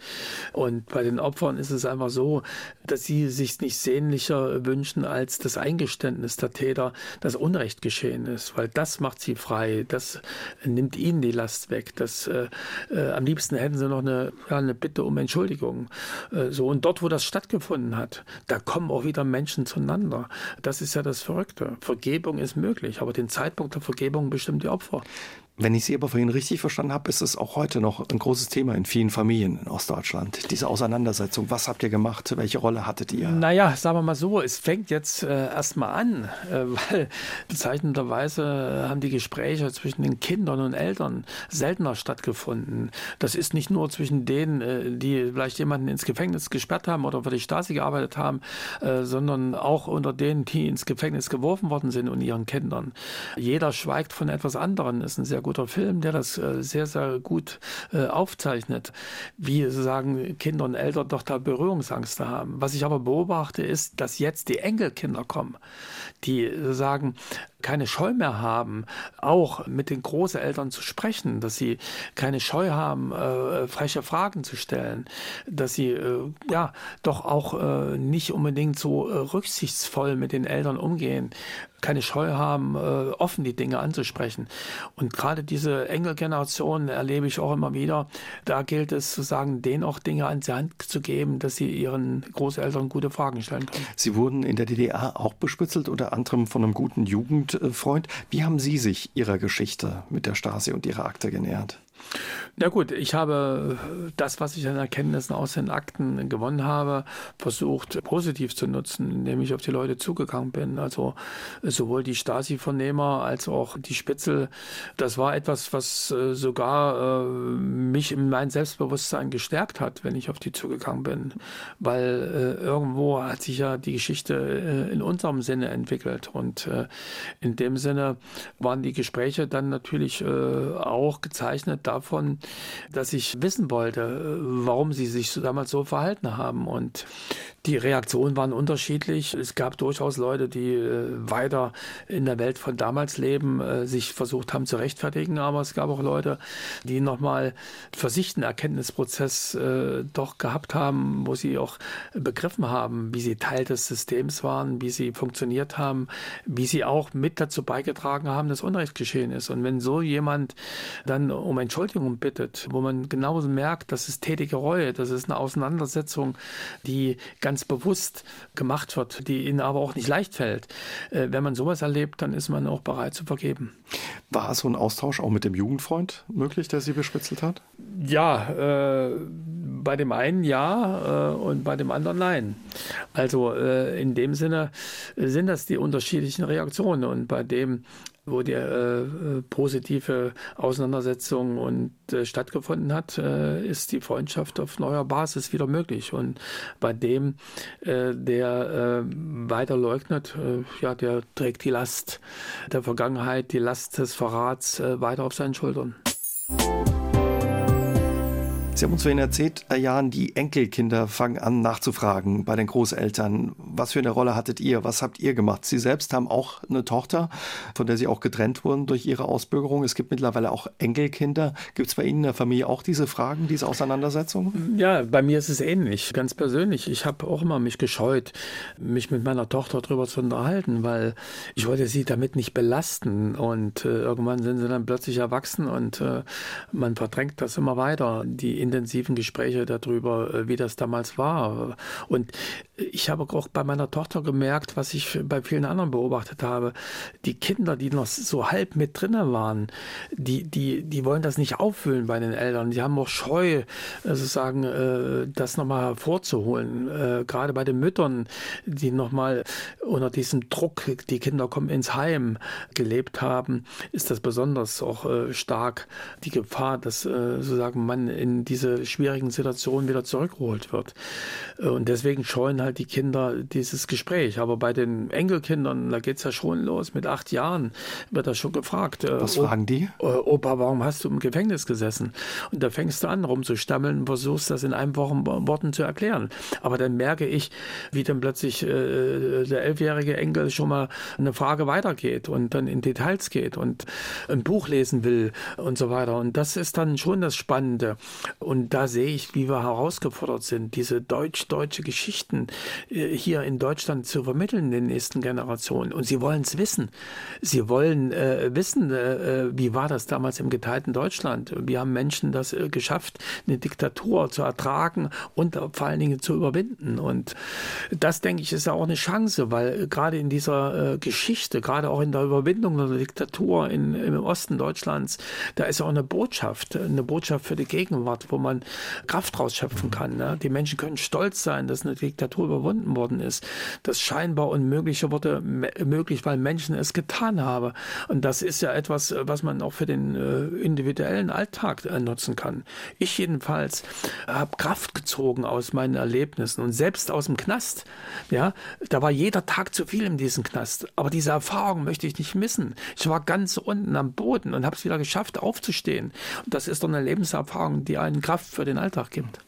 Und bei den Opfern ist es einfach so, dass sie sich nicht sehnlicher wünschen als das Eingeständnis der Täter, dass Unrecht geschehen ist, weil das macht sie frei, das nimmt ihnen die Last weg. Das, äh, äh, am liebsten hätten sie noch eine, ja, eine Bitte um Entschuldigung. Äh, so und dort, wo das stattgefunden hat, da kommen auch wieder Menschen zueinander. Das ist ja das Verrückte. Vergebung ist möglich, aber den Zeitpunkt der Vergebung bestimmt die Opfer. Wenn ich Sie aber vorhin richtig verstanden habe, ist es auch heute noch ein großes Thema in vielen Familien in Ostdeutschland. Diese Auseinandersetzung. Was habt ihr gemacht? Welche Rolle hattet ihr? Naja, sagen wir mal so, es fängt jetzt äh, erstmal an, äh, weil bezeichnenderweise haben die Gespräche zwischen den Kindern und Eltern seltener stattgefunden. Das ist nicht nur zwischen denen, äh, die vielleicht jemanden ins Gefängnis gesperrt haben oder für die Stasi gearbeitet haben, äh, sondern auch unter denen, die ins Gefängnis geworfen worden sind und ihren Kindern. Jeder schweigt von etwas anderem. Ist ein sehr guter Film, der das äh, sehr, sehr gut äh, aufzeichnet, wie sozusagen Kinder und Eltern doch da Berührungsangst haben. Was ich aber beobachte, ist, dass jetzt die Enkelkinder kommen, die sagen, keine Scheu mehr haben, auch mit den Großeltern zu sprechen, dass sie keine Scheu haben, äh, freche Fragen zu stellen, dass sie äh, ja doch auch äh, nicht unbedingt so äh, rücksichtsvoll mit den Eltern umgehen, keine Scheu haben, äh, offen die Dinge anzusprechen. Und gerade diese Engelgeneration erlebe ich auch immer wieder. Da gilt es zu sagen, denen auch Dinge an die Hand zu geben, dass sie ihren Großeltern gute Fragen stellen können. Sie wurden in der DDR auch bespitzelt, unter anderem von einem guten Jugend Freund. Wie haben Sie sich Ihrer Geschichte mit der Stasi und Ihrer Akte genähert? Na gut, ich habe das, was ich an Erkenntnissen aus den Akten gewonnen habe, versucht positiv zu nutzen, indem ich auf die Leute zugegangen bin. Also sowohl die Stasi-Vernehmer als auch die Spitzel. Das war etwas, was äh, sogar äh, mich in mein Selbstbewusstsein gestärkt hat, wenn ich auf die zugegangen bin. Weil äh, irgendwo hat sich ja die Geschichte in unserem Sinne entwickelt. Und in dem Sinne waren die Gespräche dann natürlich auch gezeichnet davon, dass ich wissen wollte, warum sie sich damals so verhalten haben. Und die Reaktionen waren unterschiedlich. Es gab durchaus Leute, die äh, weiter in der Welt von damals leben, äh, sich versucht haben zu rechtfertigen, aber es gab auch Leute, die nochmal für sich einen Erkenntnisprozess äh, doch gehabt haben, wo sie auch begriffen haben, wie sie Teil des Systems waren, wie sie funktioniert haben, wie sie auch mit dazu beigetragen haben, dass Unrecht geschehen ist. Und wenn so jemand dann um Entschuldigung bittet, wo man genauso merkt, das ist tätige Reue, das ist eine Auseinandersetzung, die ganz bewusst gemacht wird, die ihnen aber auch nicht leicht fällt. Äh, wenn man sowas erlebt, dann ist man auch bereit zu vergeben. War so ein Austausch auch mit dem Jugendfreund möglich, der Sie bespitzelt hat? Ja, äh, bei dem einen ja äh, und bei dem anderen nein. Also äh, in dem Sinne sind das die unterschiedlichen Reaktionen und bei dem wo die äh, positive Auseinandersetzung und äh, stattgefunden hat, äh, ist die Freundschaft auf neuer Basis wieder möglich. Und bei dem, äh, der äh, weiter leugnet, äh, ja, der trägt die Last der Vergangenheit, die Last des Verrats weiter auf seinen Schultern. Sie haben uns vorhin erzählt, Herr Jan, die Enkelkinder fangen an nachzufragen bei den Großeltern. Was für eine Rolle hattet ihr? Was habt ihr gemacht? Sie selbst haben auch eine Tochter, von der Sie auch getrennt wurden durch Ihre Ausbürgerung. Es gibt mittlerweile auch Enkelkinder. Gibt es bei Ihnen in der Familie auch diese Fragen, diese Auseinandersetzungen? Ja, bei mir ist es ähnlich, ganz persönlich. Ich habe auch immer mich gescheut, mich mit meiner Tochter darüber zu unterhalten, weil ich wollte sie damit nicht belasten. Und äh, irgendwann sind sie dann plötzlich erwachsen und äh, man verdrängt das immer weiter. Die intensiven Gespräche darüber, äh, wie das damals war. Und ich habe auch bei meiner Tochter gemerkt, was ich bei vielen anderen beobachtet habe. Die Kinder, die noch so halb mit drinnen waren, die, die, die wollen das nicht auffüllen bei den Eltern. Die haben auch Scheu, sozusagen, äh, das nochmal hervorzuholen. Äh, gerade bei den Müttern, die nochmal unter diesem Druck, die Kinder kommen ins Heim, gelebt haben, ist das besonders auch stark die Gefahr, dass sozusagen man in diese diese schwierigen Situationen wieder zurückgeholt wird. Äh, und deswegen scheuen halt die Kinder dieses Gespräch. Aber bei den Enkelkindern, da geht es ja schon los. Mit acht Jahren wird da schon gefragt. Äh, Was fragen die? Äh, Opa, warum hast du im Gefängnis gesessen? Und da fängst du an rumzustammeln und versuchst das in einem Wochen Worten zu erklären. Aber dann merke ich, wie dann plötzlich äh, der elfjährige Enkel schon mal eine Frage weitergeht und dann in Details geht und ein Buch lesen will und so weiter. Und das ist dann schon das Spannende. Und da sehe ich, wie wir herausgefordert sind, diese deutsch-deutsche Geschichten äh, hier in Deutschland zu vermitteln den nächsten Generationen. Und sie wollen es wissen. Sie wollen äh, wissen, äh, äh, wie war das damals im geteilten Deutschland. Wie haben Menschen das äh, geschafft, eine Diktatur zu ertragen und vor allen Dingen zu überwinden. Und das, denke ich, ist ja auch eine Chance, weil gerade in dieser äh, Geschichte, gerade auch in der Überwindung der Diktatur in, im Osten Deutschlands, da ist auch eine Botschaft, eine Botschaft für die Gegenwart, wo man Kraft rausschöpfen kann. Ne? Die Menschen können stolz sein, dass eine Diktatur überwunden worden ist. Das scheinbar Unmögliche wurde möglich, weil Menschen es getan haben. Und das ist ja etwas, was man auch für den äh, individuellen Alltag äh, nutzen kann. Ich jedenfalls habe Kraft gezogen aus meinen Erlebnissen und selbst aus dem Knast. Ja, da war jeder Tag zu viel in diesem Knast. Aber diese Erfahrung möchte ich nicht missen. Ich war ganz unten am Boden und habe es wieder geschafft, aufzustehen. Und das ist doch eine Lebenserfahrung, die einen Kraft für den Alltag gibt.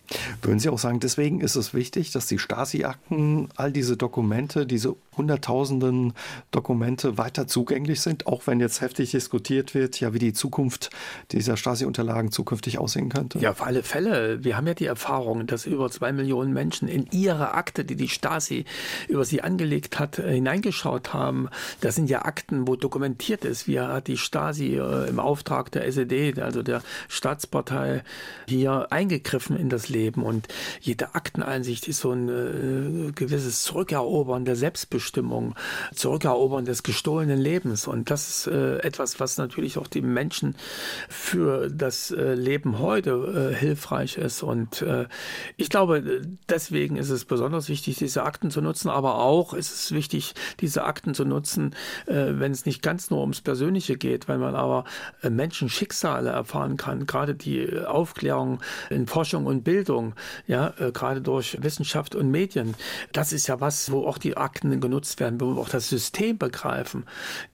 Würden Sie auch sagen, deswegen ist es wichtig, dass die Stasi-Akten, all diese Dokumente, diese Hunderttausenden Dokumente weiter zugänglich sind, auch wenn jetzt heftig diskutiert wird, ja, wie die Zukunft dieser Stasi-Unterlagen zukünftig aussehen könnte? Ja, auf alle Fälle. Wir haben ja die Erfahrung, dass über zwei Millionen Menschen in ihre Akte, die die Stasi über sie angelegt hat, äh, hineingeschaut haben. Das sind ja Akten, wo dokumentiert ist, wie hat die Stasi äh, im Auftrag der SED, also der Staatspartei, hier eingegriffen in das Leben. Und jede Akteneinsicht ist so ein äh, gewisses Zurückerobern der Selbstbestimmung, Zurückerobern des gestohlenen Lebens. Und das ist äh, etwas, was natürlich auch die Menschen für das äh, Leben heute äh, hilfreich ist. Und äh, ich glaube, deswegen ist es besonders wichtig, diese Akten zu nutzen, aber auch ist es wichtig, diese Akten zu nutzen, äh, wenn es nicht ganz nur ums Persönliche geht, weil man aber Menschen Schicksale erfahren kann, gerade die Aufklärung Herausforderungen in Forschung und Bildung, ja, äh, gerade durch Wissenschaft und Medien. Das ist ja was, wo auch die Akten genutzt werden, wo wir auch das System begreifen,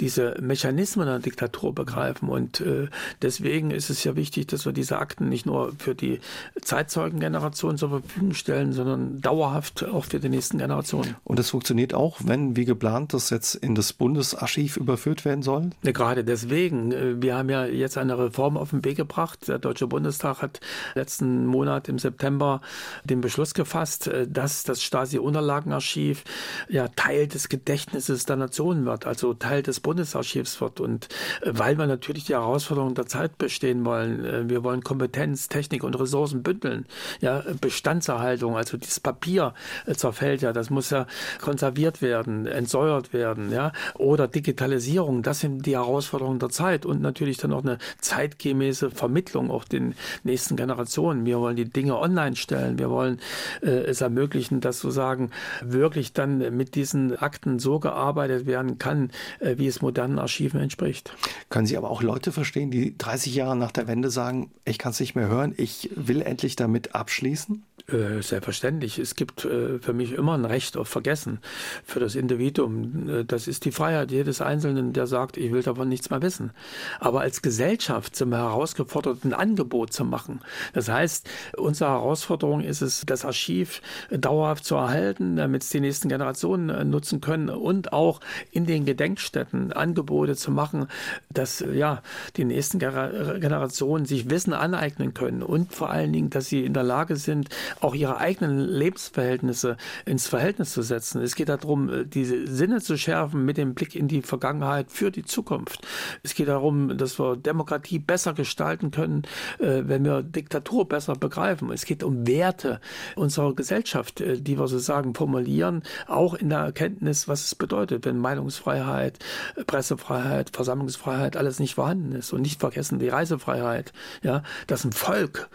diese Mechanismen der Diktatur begreifen. Und äh, deswegen ist es ja wichtig, dass wir diese Akten nicht nur für die Zeitzeugengeneration zur Verfügung stellen, sondern dauerhaft auch für die nächsten Generationen. Und es funktioniert auch, wenn, wie geplant, das jetzt in das Bundesarchiv überführt werden soll? Ja, gerade deswegen. Äh, wir haben ja jetzt eine Reform auf den Weg gebracht. Der Deutsche Bundestag hat letzten Monat im September den Beschluss gefasst, äh, dass das Stasi-Unterlagenarchiv ja Teil des Gedächtnisses der Nation wird, also Teil des Bundesarchivs wird. Und äh, weil wir natürlich die Herausforderungen der Zeit bestehen wollen, wir wollen Kompetenz, Technik und Ressourcen bündeln. Ja, Bestandserhaltung, also dieses Papier zerfällt ja, das muss ja konserviert werden, entsäuert werden, ja, oder Digitalisierung, das sind die Herausforderungen der Zeit und natürlich dann auch eine zeitgemäße Vermittlung auch den nächsten Generationen. Wir wollen die Dinge online stellen, wir wollen äh, es ermöglichen, dass sozusagen wirklich dann mit diesen Akten so gearbeitet werden kann, äh, wie es modernen Archiven entspricht. Können Sie aber auch Leute verstehen, die 30 Jahre nach der Wende sagen, ich kann es nicht mehr hören, ich will endlich damit abschließen? Äh, selbstverständlich. Es gibt äh, für mich immer ein Recht auf Vergessen für das Individuum. Äh, das ist die Freiheit jedes Einzelnen, der sagt, ich will davon nichts mehr wissen. Aber als Gesellschaft sind wir herausgefordert, ein Angebot zu machen. Das heißt, unsere Herausforderung ist es, das Archiv dauerhaft zu erhalten, damit es die nächsten Generationen nutzen können und auch in den Gedenkstätten Angebote zu machen, dass ja die nächsten Generationen sich Wissen aneignen können und vor allen Dingen, dass sie in der Lage sind, auch ihre eigenen Lebensverhältnisse ins Verhältnis zu setzen. Es geht darum, äh, diese Sinne zu schärfen mit dem Blick in die Vergangenheit für die Zukunft. Es geht darum, dass wir Demokratie besser gestalten können, äh, wenn wir Diktatur besser begreifen. Es geht um Werte unserer Gesellschaft, äh, die wir sozusagen formulieren, auch in der Erkenntnis, was es bedeutet, wenn Meinungsfreiheit, Pressefreiheit, Versammlungsfreiheit alles nicht vorhanden ist. Und nicht vergessen die Reisefreiheit, ja, dass ein Volk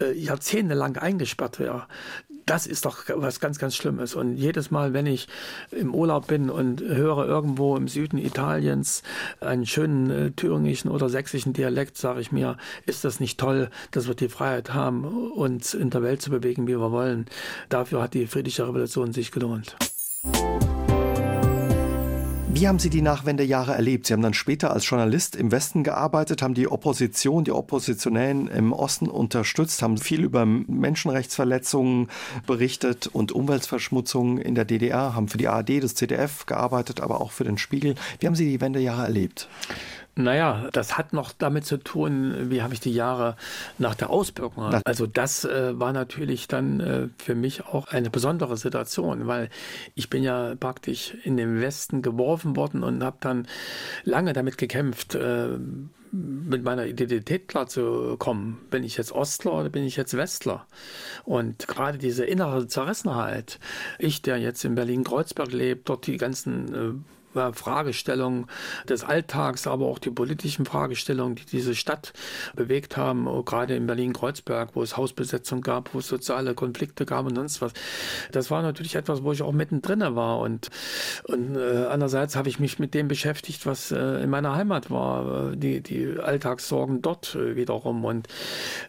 äh, jahrzehntelang eingesperrt wäre. Das ist doch was ganz, ganz Schlimmes. Und jedes Mal, wenn ich im Urlaub bin und höre irgendwo im Süden Italiens einen schönen äh, thüringischen oder sächsischen Dialekt, sage ich mir, ist das nicht toll, dass wir die Freiheit haben, uns in der Welt zu bewegen, wie wir wollen. Dafür hat die friedliche Revolution sich gelohnt. Wie haben Sie die Nachwendejahre erlebt? Sie haben dann später als Journalist im Westen gearbeitet, haben die Opposition, die Oppositionellen im Osten unterstützt, haben viel über Menschenrechtsverletzungen berichtet und Umweltverschmutzungen in der DDR, haben für die ARD, das ZDF gearbeitet, aber auch für den Spiegel. Wie haben Sie die Wendejahre erlebt? Naja, das hat noch damit zu tun, wie habe ich die Jahre nach der Ausbildung. Also das äh, war natürlich dann äh, für mich auch eine besondere Situation, weil ich bin ja praktisch in den Westen geworfen worden und habe dann lange damit gekämpft, äh, mit meiner Identität klar zu kommen. Bin ich jetzt Ostler oder bin ich jetzt Westler? Und gerade diese innere Zerrissenheit, ich, der jetzt in Berlin-Kreuzberg lebt, dort die ganzen äh, Fragestellungen des Alltags, aber auch die politischen Fragestellungen, die diese Stadt bewegt haben, gerade in Berlin-Kreuzberg, wo es Hausbesetzung gab, wo es soziale Konflikte gab und sonst was. Das war natürlich etwas, wo ich auch mittendrin war und, und äh, andererseits habe ich mich mit dem beschäftigt, was äh, in meiner Heimat war, äh, die, die Alltagssorgen dort äh, wiederum. Und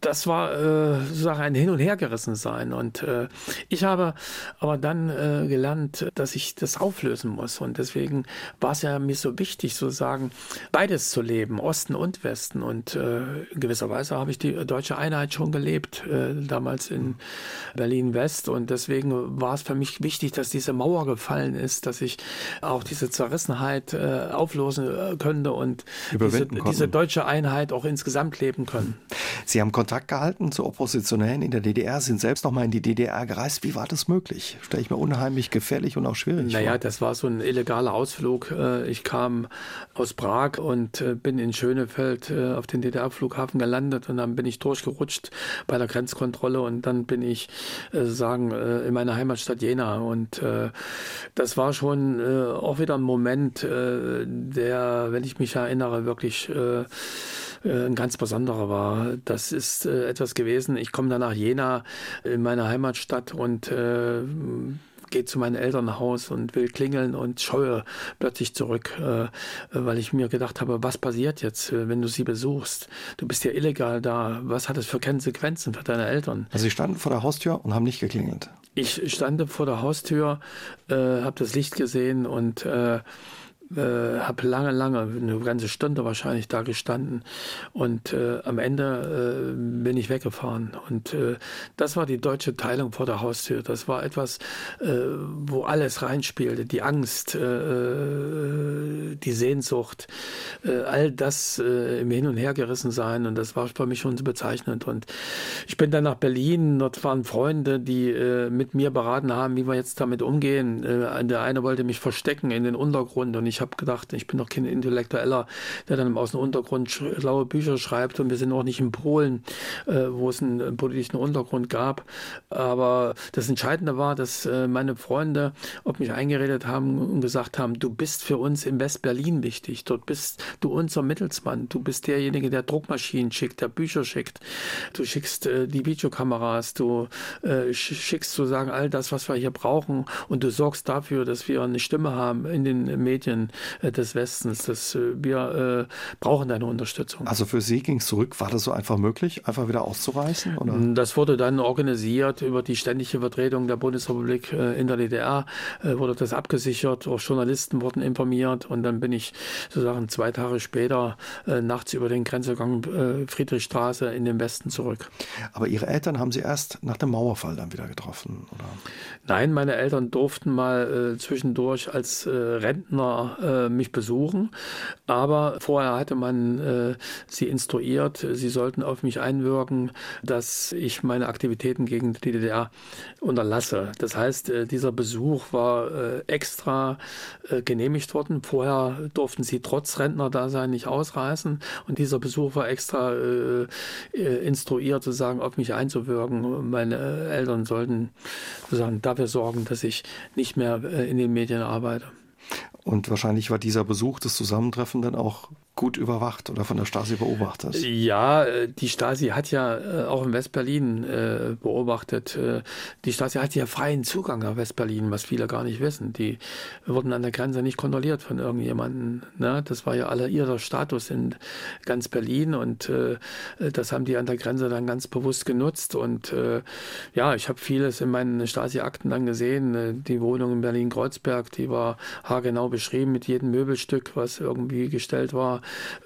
das war äh, sozusagen ein Hin- und Hergerissen sein. Und äh, ich habe aber dann äh, gelernt, dass ich das auflösen muss. Und deswegen war es ja mir so wichtig, sozusagen beides zu leben, Osten und Westen. Und äh, in gewisser Weise habe ich die deutsche Einheit schon gelebt, äh, damals in Berlin-West. Und deswegen war es für mich wichtig, dass diese Mauer gefallen ist, dass ich auch diese Zerrissenheit äh, auflösen äh, könnte und diese, diese, deutsche Einheit auch insgesamt leben können. Sie haben Kontakt gehalten zu Oppositionellen in der DDR, sind selbst noch mal in die DDR gereist. Wie war das möglich? Stelle ich mir unheimlich gefährlich und auch schwierig naja, vor. Naja, das war so ein illegaler Ausflug Flug. Äh, ich kam aus Prag und äh, bin in Schönefeld äh, auf den DDR-Flughafen gelandet und dann bin ich durchgerutscht bei der Grenzkontrolle und dann bin ich sagen in meiner Heimatstadt Jena und das war schon auch wieder ein Moment, der, wenn ich mich erinnere, wirklich ein ganz besonderer war. Das ist etwas gewesen. Ich komme dann nach Jena in meine Heimatstadt und gehe zu meinem Elternhaus und will klingeln und scheue plötzlich zurück, äh, weil ich mir gedacht habe, was passiert jetzt, äh, wenn du sie besuchst? Du bist ja illegal da. Was hat das für Konsequenzen für deine Eltern? Also sie standen vor der Haustür und haben nicht geklingelt. Ich stand vor der Haustür, äh, habe das Licht gesehen und äh, äh, habe lange, lange, eine ganze Stunde wahrscheinlich da gestanden und äh, am Ende äh, bin ich weggefahren. Und äh, das war die deutsche Teilung vor der Haustür. Das war etwas, äh, wo alles reinspielte. Die Angst, äh, die Sehnsucht, all das im Hin und Her gerissen sein. Und das war für mich schon bezeichnend. Und ich bin dann nach Berlin. Dort waren Freunde, die mit mir beraten haben, wie wir jetzt damit umgehen. Der eine wollte mich verstecken in den Untergrund und ich ich habe gedacht, ich bin doch kein Intellektueller, der dann aus dem Untergrund schlaue Bücher schreibt und wir sind auch nicht in Polen, äh, wo es einen, einen, politischen Untergrund gab. Aber das Entscheidende war, dass äh, meine Freunde auf mich eingeredet haben und gesagt haben, du bist für uns in West-Berlin wichtig. Dort bist du unser Mittelsmann. Du bist derjenige, der Druckmaschinen schickt, der Bücher schickt. Du schickst äh, die Videokameras, du äh, schickst sozusagen all das, was wir hier brauchen und du sorgst dafür, dass wir eine Stimme haben in den Medien äh, des Westens. Dass, äh, wir äh, brauchen deine Unterstützung. Also für Sie ging es zurück. War das so einfach möglich, einfach wieder auszureißen? Oder? Das wurde dann organisiert über die ständige Vertretung der Bundesrepublik in der DDR, wurde das abgesichert, auch Journalisten wurden informiert und dann bin ich sozusagen zwei Tage später nachts über den Grenzübergang Friedrichstraße in den Westen zurück. Aber Ihre Eltern haben Sie erst nach dem Mauerfall dann wieder getroffen, oder? Nein, meine Eltern durften mal äh, zwischendurch als äh, Rentner äh, mich besuchen. Aber vorher hatte man äh, sie instruiert, sie sollten auf mich einwirken, dass ich meine Aktivitäten gegen die DDR unterlasse. Das heißt, äh, dieser Besuch war äh, extra äh, genehmigt worden. Vorher durften sie trotz Rentnerdasein nicht ausreisen. Und dieser Besuch war extra instruiert, sozusagen auf mich einzuwirken. Meine Eltern sollten sozusagen dafür sorgen, dass ich nicht mehr in den Medien arbeite. Und wahrscheinlich war dieser Besuch, das Zusammentreffen dann auch gut überwacht oder von der Stasi beobachtet. Ja, äh, die Stasi hat ja äh, auch in Westberlin äh, beobachtet. Die Stasi hatte ja freien Zugang nach Westberlin, was viele gar nicht wissen. Die wurden an der Grenze nicht kontrolliert von irgendjemandem. Ne? Das war ja alle ihrer Status in ganz Berlin und das haben die an der Grenze dann ganz bewusst genutzt. Und ja, ich habe vieles in meinen Stasi-Akten dann gesehen. Die Wohnung in Berlin-Kreuzberg, die war haargenau beschrieben mit jedem Möbelstück, was irgendwie gestellt war.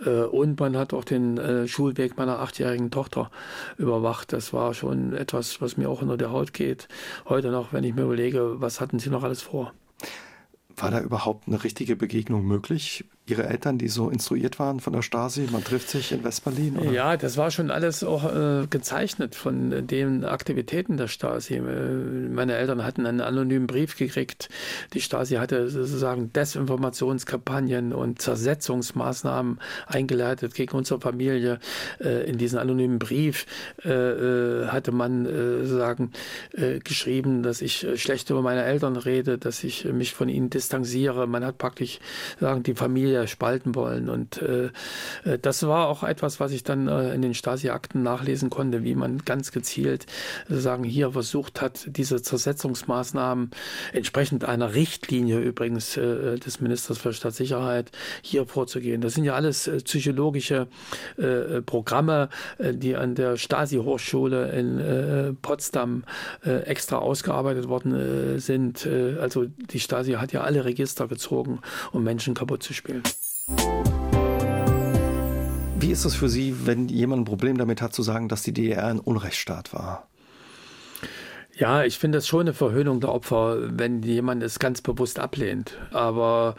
Äh, und man hat auch den äh, Schulweg meiner achtjährigen Tochter überwacht. Das war schon etwas, was mir auch unter der Haut geht. Heute noch, wenn ich mir überlege, was hatten sie noch alles vor. War da überhaupt eine richtige Begegnung möglich? Ihre Eltern, die so instruiert waren von der Stasi, man trifft sich in Westberlin? Oder? Ja, das war schon alles auch äh, gezeichnet von den Aktivitäten der Stasi. Äh, meine Eltern hatten einen anonymen Brief gekriegt. Die Stasi hatte sozusagen Desinformationskampagnen und Zersetzungsmaßnahmen eingeleitet gegen unsere Familie. Äh, in diesem anonymen Brief äh, äh hatte man äh, sozusagen geschrieben, dass ich schlecht über meine Eltern rede, dass ich mich von ihnen distanziere. Man hat praktisch sagen, die Familie Familie spalten wollen. Und äh, das war auch etwas, was ich dann äh, in den Stasi-Akten nachlesen konnte, wie man ganz gezielt sagen hier versucht hat, diese Zersetzungsmaßnahmen entsprechend einer Richtlinie übrigens äh, des Ministers für Staatssicherheit hier vorzugehen. Das sind ja alles äh, psychologische äh, Programme, äh, die an der Stasi-Hochschule in Potsdam extra ausgearbeitet worden sind. Also die Stasi hat ja alle Register gezogen, um Menschen kaputt zu spielen. Wie ist es für Sie, wenn jemand ein Problem damit hat, zu sagen, dass die DDR ein Unrechtsstaat war? Ja, ich finde das schon eine Verhöhnung der Opfer, wenn jemand es ganz bewusst ablehnt. Aber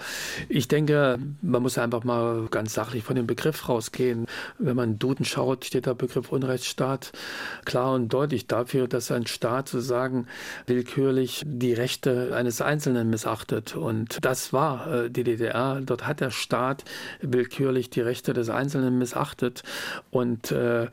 ich denke, man muss einfach mal ganz sachlich von dem Begriff rausgehen. Wenn man Duden schaut, steht der Begriff Unrechtsstaat klar und deutlich dafür, dass ein Staat sozusagen willkürlich die Rechte eines Einzelnen missachtet. Und das war äh, die DDR. Dort hat der Staat willkürlich die Rechte des Einzelnen missachtet. Und äh,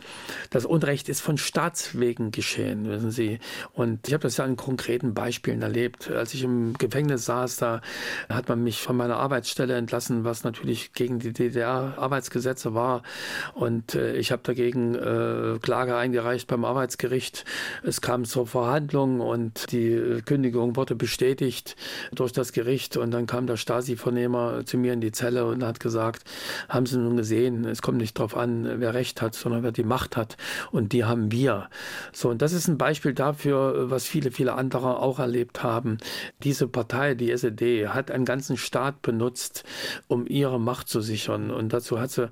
das Unrecht ist von Staatswegen geschehen, wissen Sie. Und Und ich habe das ja an konkreten Beispielen erlebt. Als ich im Gefängnis saß, da hat man mich von meiner Arbeitsstelle entlassen, was natürlich gegen die DDR-Arbeitsgesetze war. Und äh, ich habe dagegen äh, Klage eingereicht beim Arbeitsgericht. Es kam zur Verhandlung und die Kündigung wurde bestätigt durch das Gericht. Und dann kam der Stasi-Vernehmer zu mir in die Zelle und hat gesagt, haben Sie nun gesehen, es kommt nicht darauf an, wer Recht hat, sondern wer die Macht hat. Und die haben wir. So, und das ist ein Beispiel dafür, was viele, viele andere auch erlebt haben. Diese Partei, die SED, hat einen ganzen Staat benutzt, um ihre Macht zu sichern. Und dazu hat sie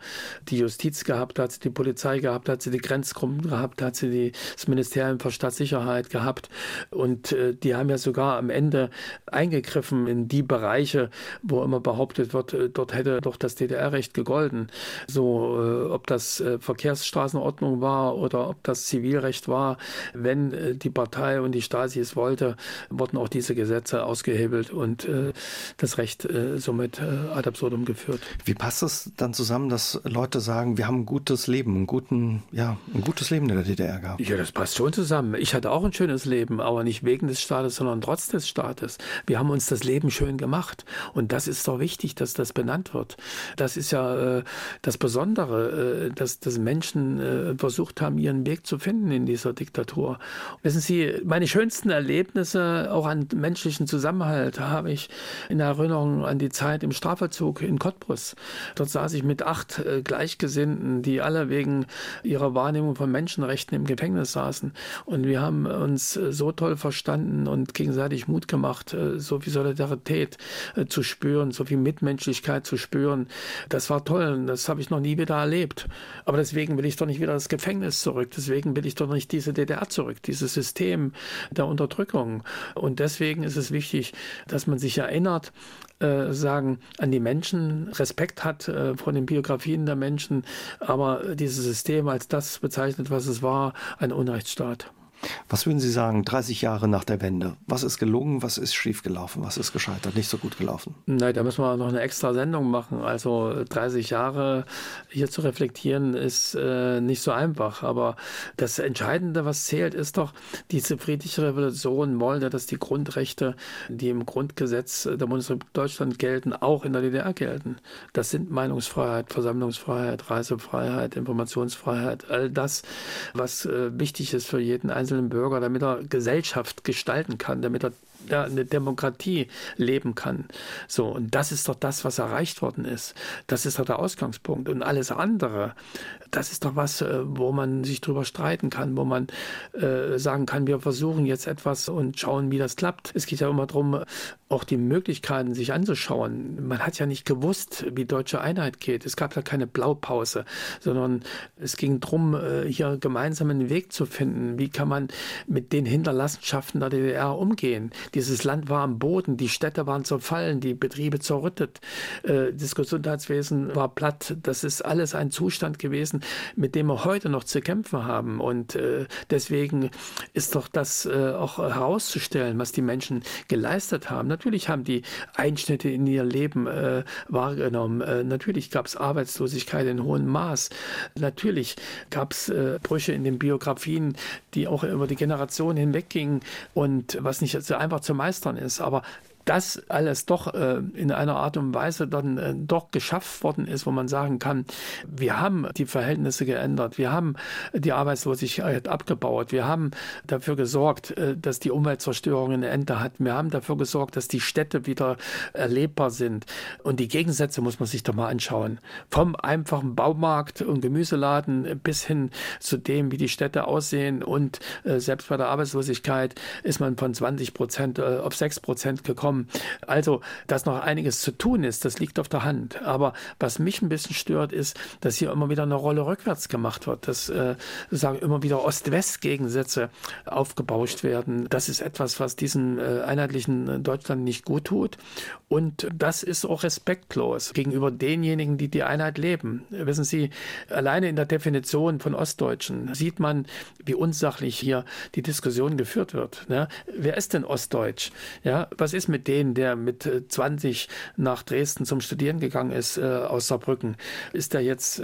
die Justiz gehabt, hat sie die Polizei gehabt, hat sie die Grenzgruppen gehabt, hat sie die, das Ministerium für Staatssicherheit gehabt. Und äh, die haben ja sogar am Ende eingegriffen in die Bereiche, wo immer behauptet wird, äh, dort hätte doch das DDR-Recht gegolten. So, äh, ob das äh, Verkehrsstraßenordnung war oder ob das Zivilrecht war, wenn äh, die Partei und die Stasi es wollte, wurden auch diese Gesetze ausgehebelt und äh, das Recht äh, somit ad absurdum geführt. Wie passt es dann zusammen, dass Leute sagen, wir haben ein gutes Leben, ein, guten, ja, ein gutes Leben in der DDR gehabt? Ja, das passt schon zusammen. Ich hatte auch ein schönes Leben, aber nicht wegen des Staates, sondern trotz des Staates. Wir haben uns das Leben schön gemacht und das ist doch wichtig, dass das benannt wird. Das ist ja äh, das Besondere, äh, dass, dass Menschen äh, versucht haben, ihren Weg zu finden in dieser Diktatur. Wissen Sie, meine schönsten Erlebnisse auch an menschlichen Zusammenhalt habe ich in Erinnerung an die Zeit im Strafvollzug in Cottbus. Dort saß ich mit acht äh, Gleichgesinnten, die alle wegen ihrer Wahrnehmung von Menschenrechten im Gefängnis saßen. Und wir haben uns äh, so toll verstanden und gegenseitig Mut gemacht, äh, so viel Solidarität zu spüren, so viel Mitmenschlichkeit zu spüren. Das war toll und das habe ich noch nie wieder erlebt. Aber deswegen will ich doch nicht wieder das Gefängnis zurück. Deswegen will ich doch nicht diese DDR zurück, dieses System der Unterdrückung. Und deswegen ist es wichtig, dass man sich erinnert, äh, sagen, an die Menschen, Respekt hat äh, vor den Biografien der Menschen, aber dieses System als das bezeichnet, was es war, ein Unrechtsstaat. Was würden Sie sagen, 30 Jahre nach der Wende? Was ist gelungen, was ist schiefgelaufen, was ist gescheitert, nicht so gut gelaufen? Nein, da müssen wir noch eine extra Sendung machen. Also 30 Jahre hier zu reflektieren ist äh, nicht so einfach. Aber das Entscheidende, was zählt, ist doch, diese friedliche Revolution wollte, dass die Grundrechte, die im Grundgesetz der Bundesrepublik Deutschland gelten, auch in der DDR gelten. Das sind Meinungsfreiheit, Versammlungsfreiheit, Reisefreiheit, Informationsfreiheit, all das, was äh, wichtig ist für jeden Einzelnen einzelnen Bürger, damit er Gesellschaft gestalten kann, damit er eine Demokratie leben kann. So, und das ist doch das, was erreicht worden ist. Das ist doch der Ausgangspunkt. Und alles andere, das ist doch was, äh, wo man sich drüber streiten kann, wo man äh, sagen kann, wir versuchen jetzt etwas und schauen, wie das klappt. Es geht ja immer darum, auch die Möglichkeiten sich anzuschauen. Man hat ja nicht gewusst, wie deutsche Einheit geht. Es gab ja keine Blaupause, sondern es ging darum, äh, hier gemeinsam einen Weg zu finden. Wie kann man mit den Hinterlassenschaften der DDR umgehen? Dieses Land war am Boden, die Städte waren zerfallen, die Betriebe zerrüttet, äh, das Gesundheitswesen war platt. Das ist alles ein Zustand gewesen, mit dem wir heute noch zu kämpfen haben. Und äh, deswegen ist doch das äh, auch herauszustellen, was die Menschen geleistet haben. Natürlich haben die Einschnitte in ihr Leben wahrgenommen. natürlich gab es Arbeitslosigkeit in hohem Maß. Natürlich gab es Brüche in den Biografien, die auch über die Generationen hinweggingen und was nicht so einfach zu meistern ist. Aber das alles doch äh, in einer Art und Weise dann äh, doch geschafft worden ist, wo man sagen kann, wir haben die Verhältnisse geändert, wir haben die Arbeitslosigkeit abgebaut, wir haben dafür gesorgt, äh, dass die Umweltzerstörung ein Ende hat, wir haben dafür gesorgt, dass die Städte wieder erlebbar sind. Und die Gegensätze muss man sich doch mal anschauen. Vom einfachen Baumarkt und Gemüseladen bis hin zu dem, wie die Städte aussehen und äh, selbst bei der Arbeitslosigkeit ist man von 20 Prozent äh, auf 6 Prozent gekommen kommen. Also, dass noch einiges zu tun ist, das liegt auf der Hand. Aber was mich ein bisschen stört, ist, dass hier immer wieder eine Rolle rückwärts gemacht wird, dass äh, sozusagen immer wieder Ost-West-Gegensätze aufgebauscht werden. Das ist etwas, was diesem äh, einheitlichen Deutschland nicht gut tut. Und das ist auch respektlos gegenüber denjenigen, die die Einheit leben. Wissen Sie, alleine in der Definition von Ostdeutschen sieht man, wie unsachlich hier die Diskussion geführt wird. Ne? Wer ist denn Ostdeutsch? Ja, was ist mit den, der mit 20 nach Dresden zum Studieren gegangen ist aus Saarbrücken, ist er jetzt,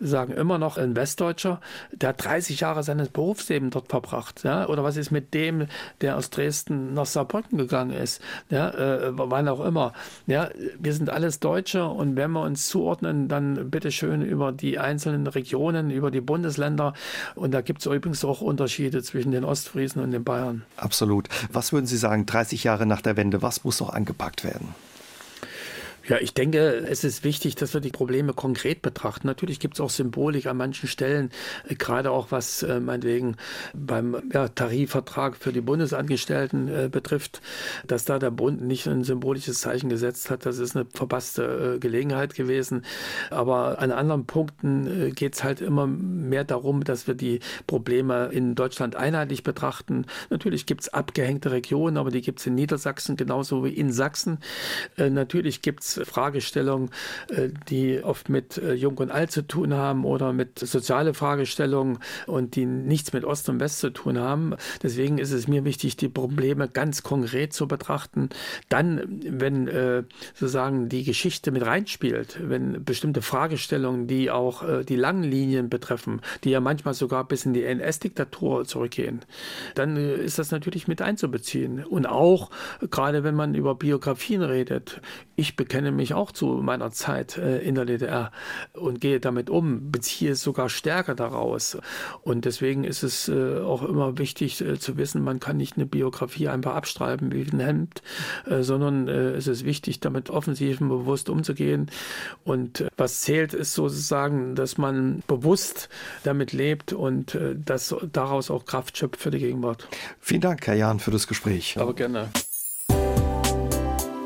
sagen, immer noch ein Westdeutscher. Der hat 30 Jahre seines Berufslebens dort verbracht. Ja? Oder was ist mit dem, der aus Dresden nach Saarbrücken gegangen ist? Ja? wann auch immer. Ja? Wir sind alles Deutsche und wenn wir uns zuordnen, dann bitteschön über die einzelnen Regionen, über die Bundesländer. Und da gibt es übrigens auch Unterschiede zwischen den Ostfriesen und den Bayern. Absolut. Was würden Sie sagen, 30 Jahre nach der Wende, was muss noch angepackt werden? Ja, ich denke, es ist wichtig, dass wir die Probleme konkret betrachten. Natürlich gibt es auch Symbolik an manchen Stellen, äh, gerade auch was äh, meinetwegen beim ja, Tarifvertrag für die Bundesangestellten äh, betrifft, dass da der Bund nicht ein symbolisches Zeichen gesetzt hat. Das ist eine verpasste äh, Gelegenheit gewesen. Aber an anderen Punkten äh, geht es halt immer mehr darum, dass wir die Probleme in Deutschland einheitlich betrachten. Natürlich gibt es abgehängte Regionen, aber die gibt es in Niedersachsen genauso wie in Sachsen. Äh, natürlich gibt es Fragestellungen, äh, die oft mit äh, Jung und Alt zu tun haben oder mit soziale Fragestellungen und die nichts mit Ost und West zu tun haben. Deswegen ist es mir wichtig, die Probleme ganz konkret zu betrachten. Dann, wenn äh, sozusagen die Geschichte mit reinspielt, wenn bestimmte Fragestellungen, die auch die langen Linien betreffen, die ja manchmal sogar bis in die NS-Diktatur zurückgehen, dann ist das natürlich mit einzubeziehen. Und auch gerade wenn man über Biografien redet. Ich bekenne bekenne mich auch zu meiner Zeit äh, in der DDR und gehe damit um, beziehe sogar stärker daraus. Und deswegen ist es äh, auch immer wichtig äh, zu wissen, man kann nicht eine Biografie einfach abstreiben wie ein Hemd, sondern es ist wichtig, damit offensiv und bewusst umzugehen. Und was zählt, ist sozusagen, dass man bewusst damit lebt und dass daraus auch Kraft schöpft für die Gegenwart. Vielen Dank, Herr Jahn, für das Gespräch. Aber gerne.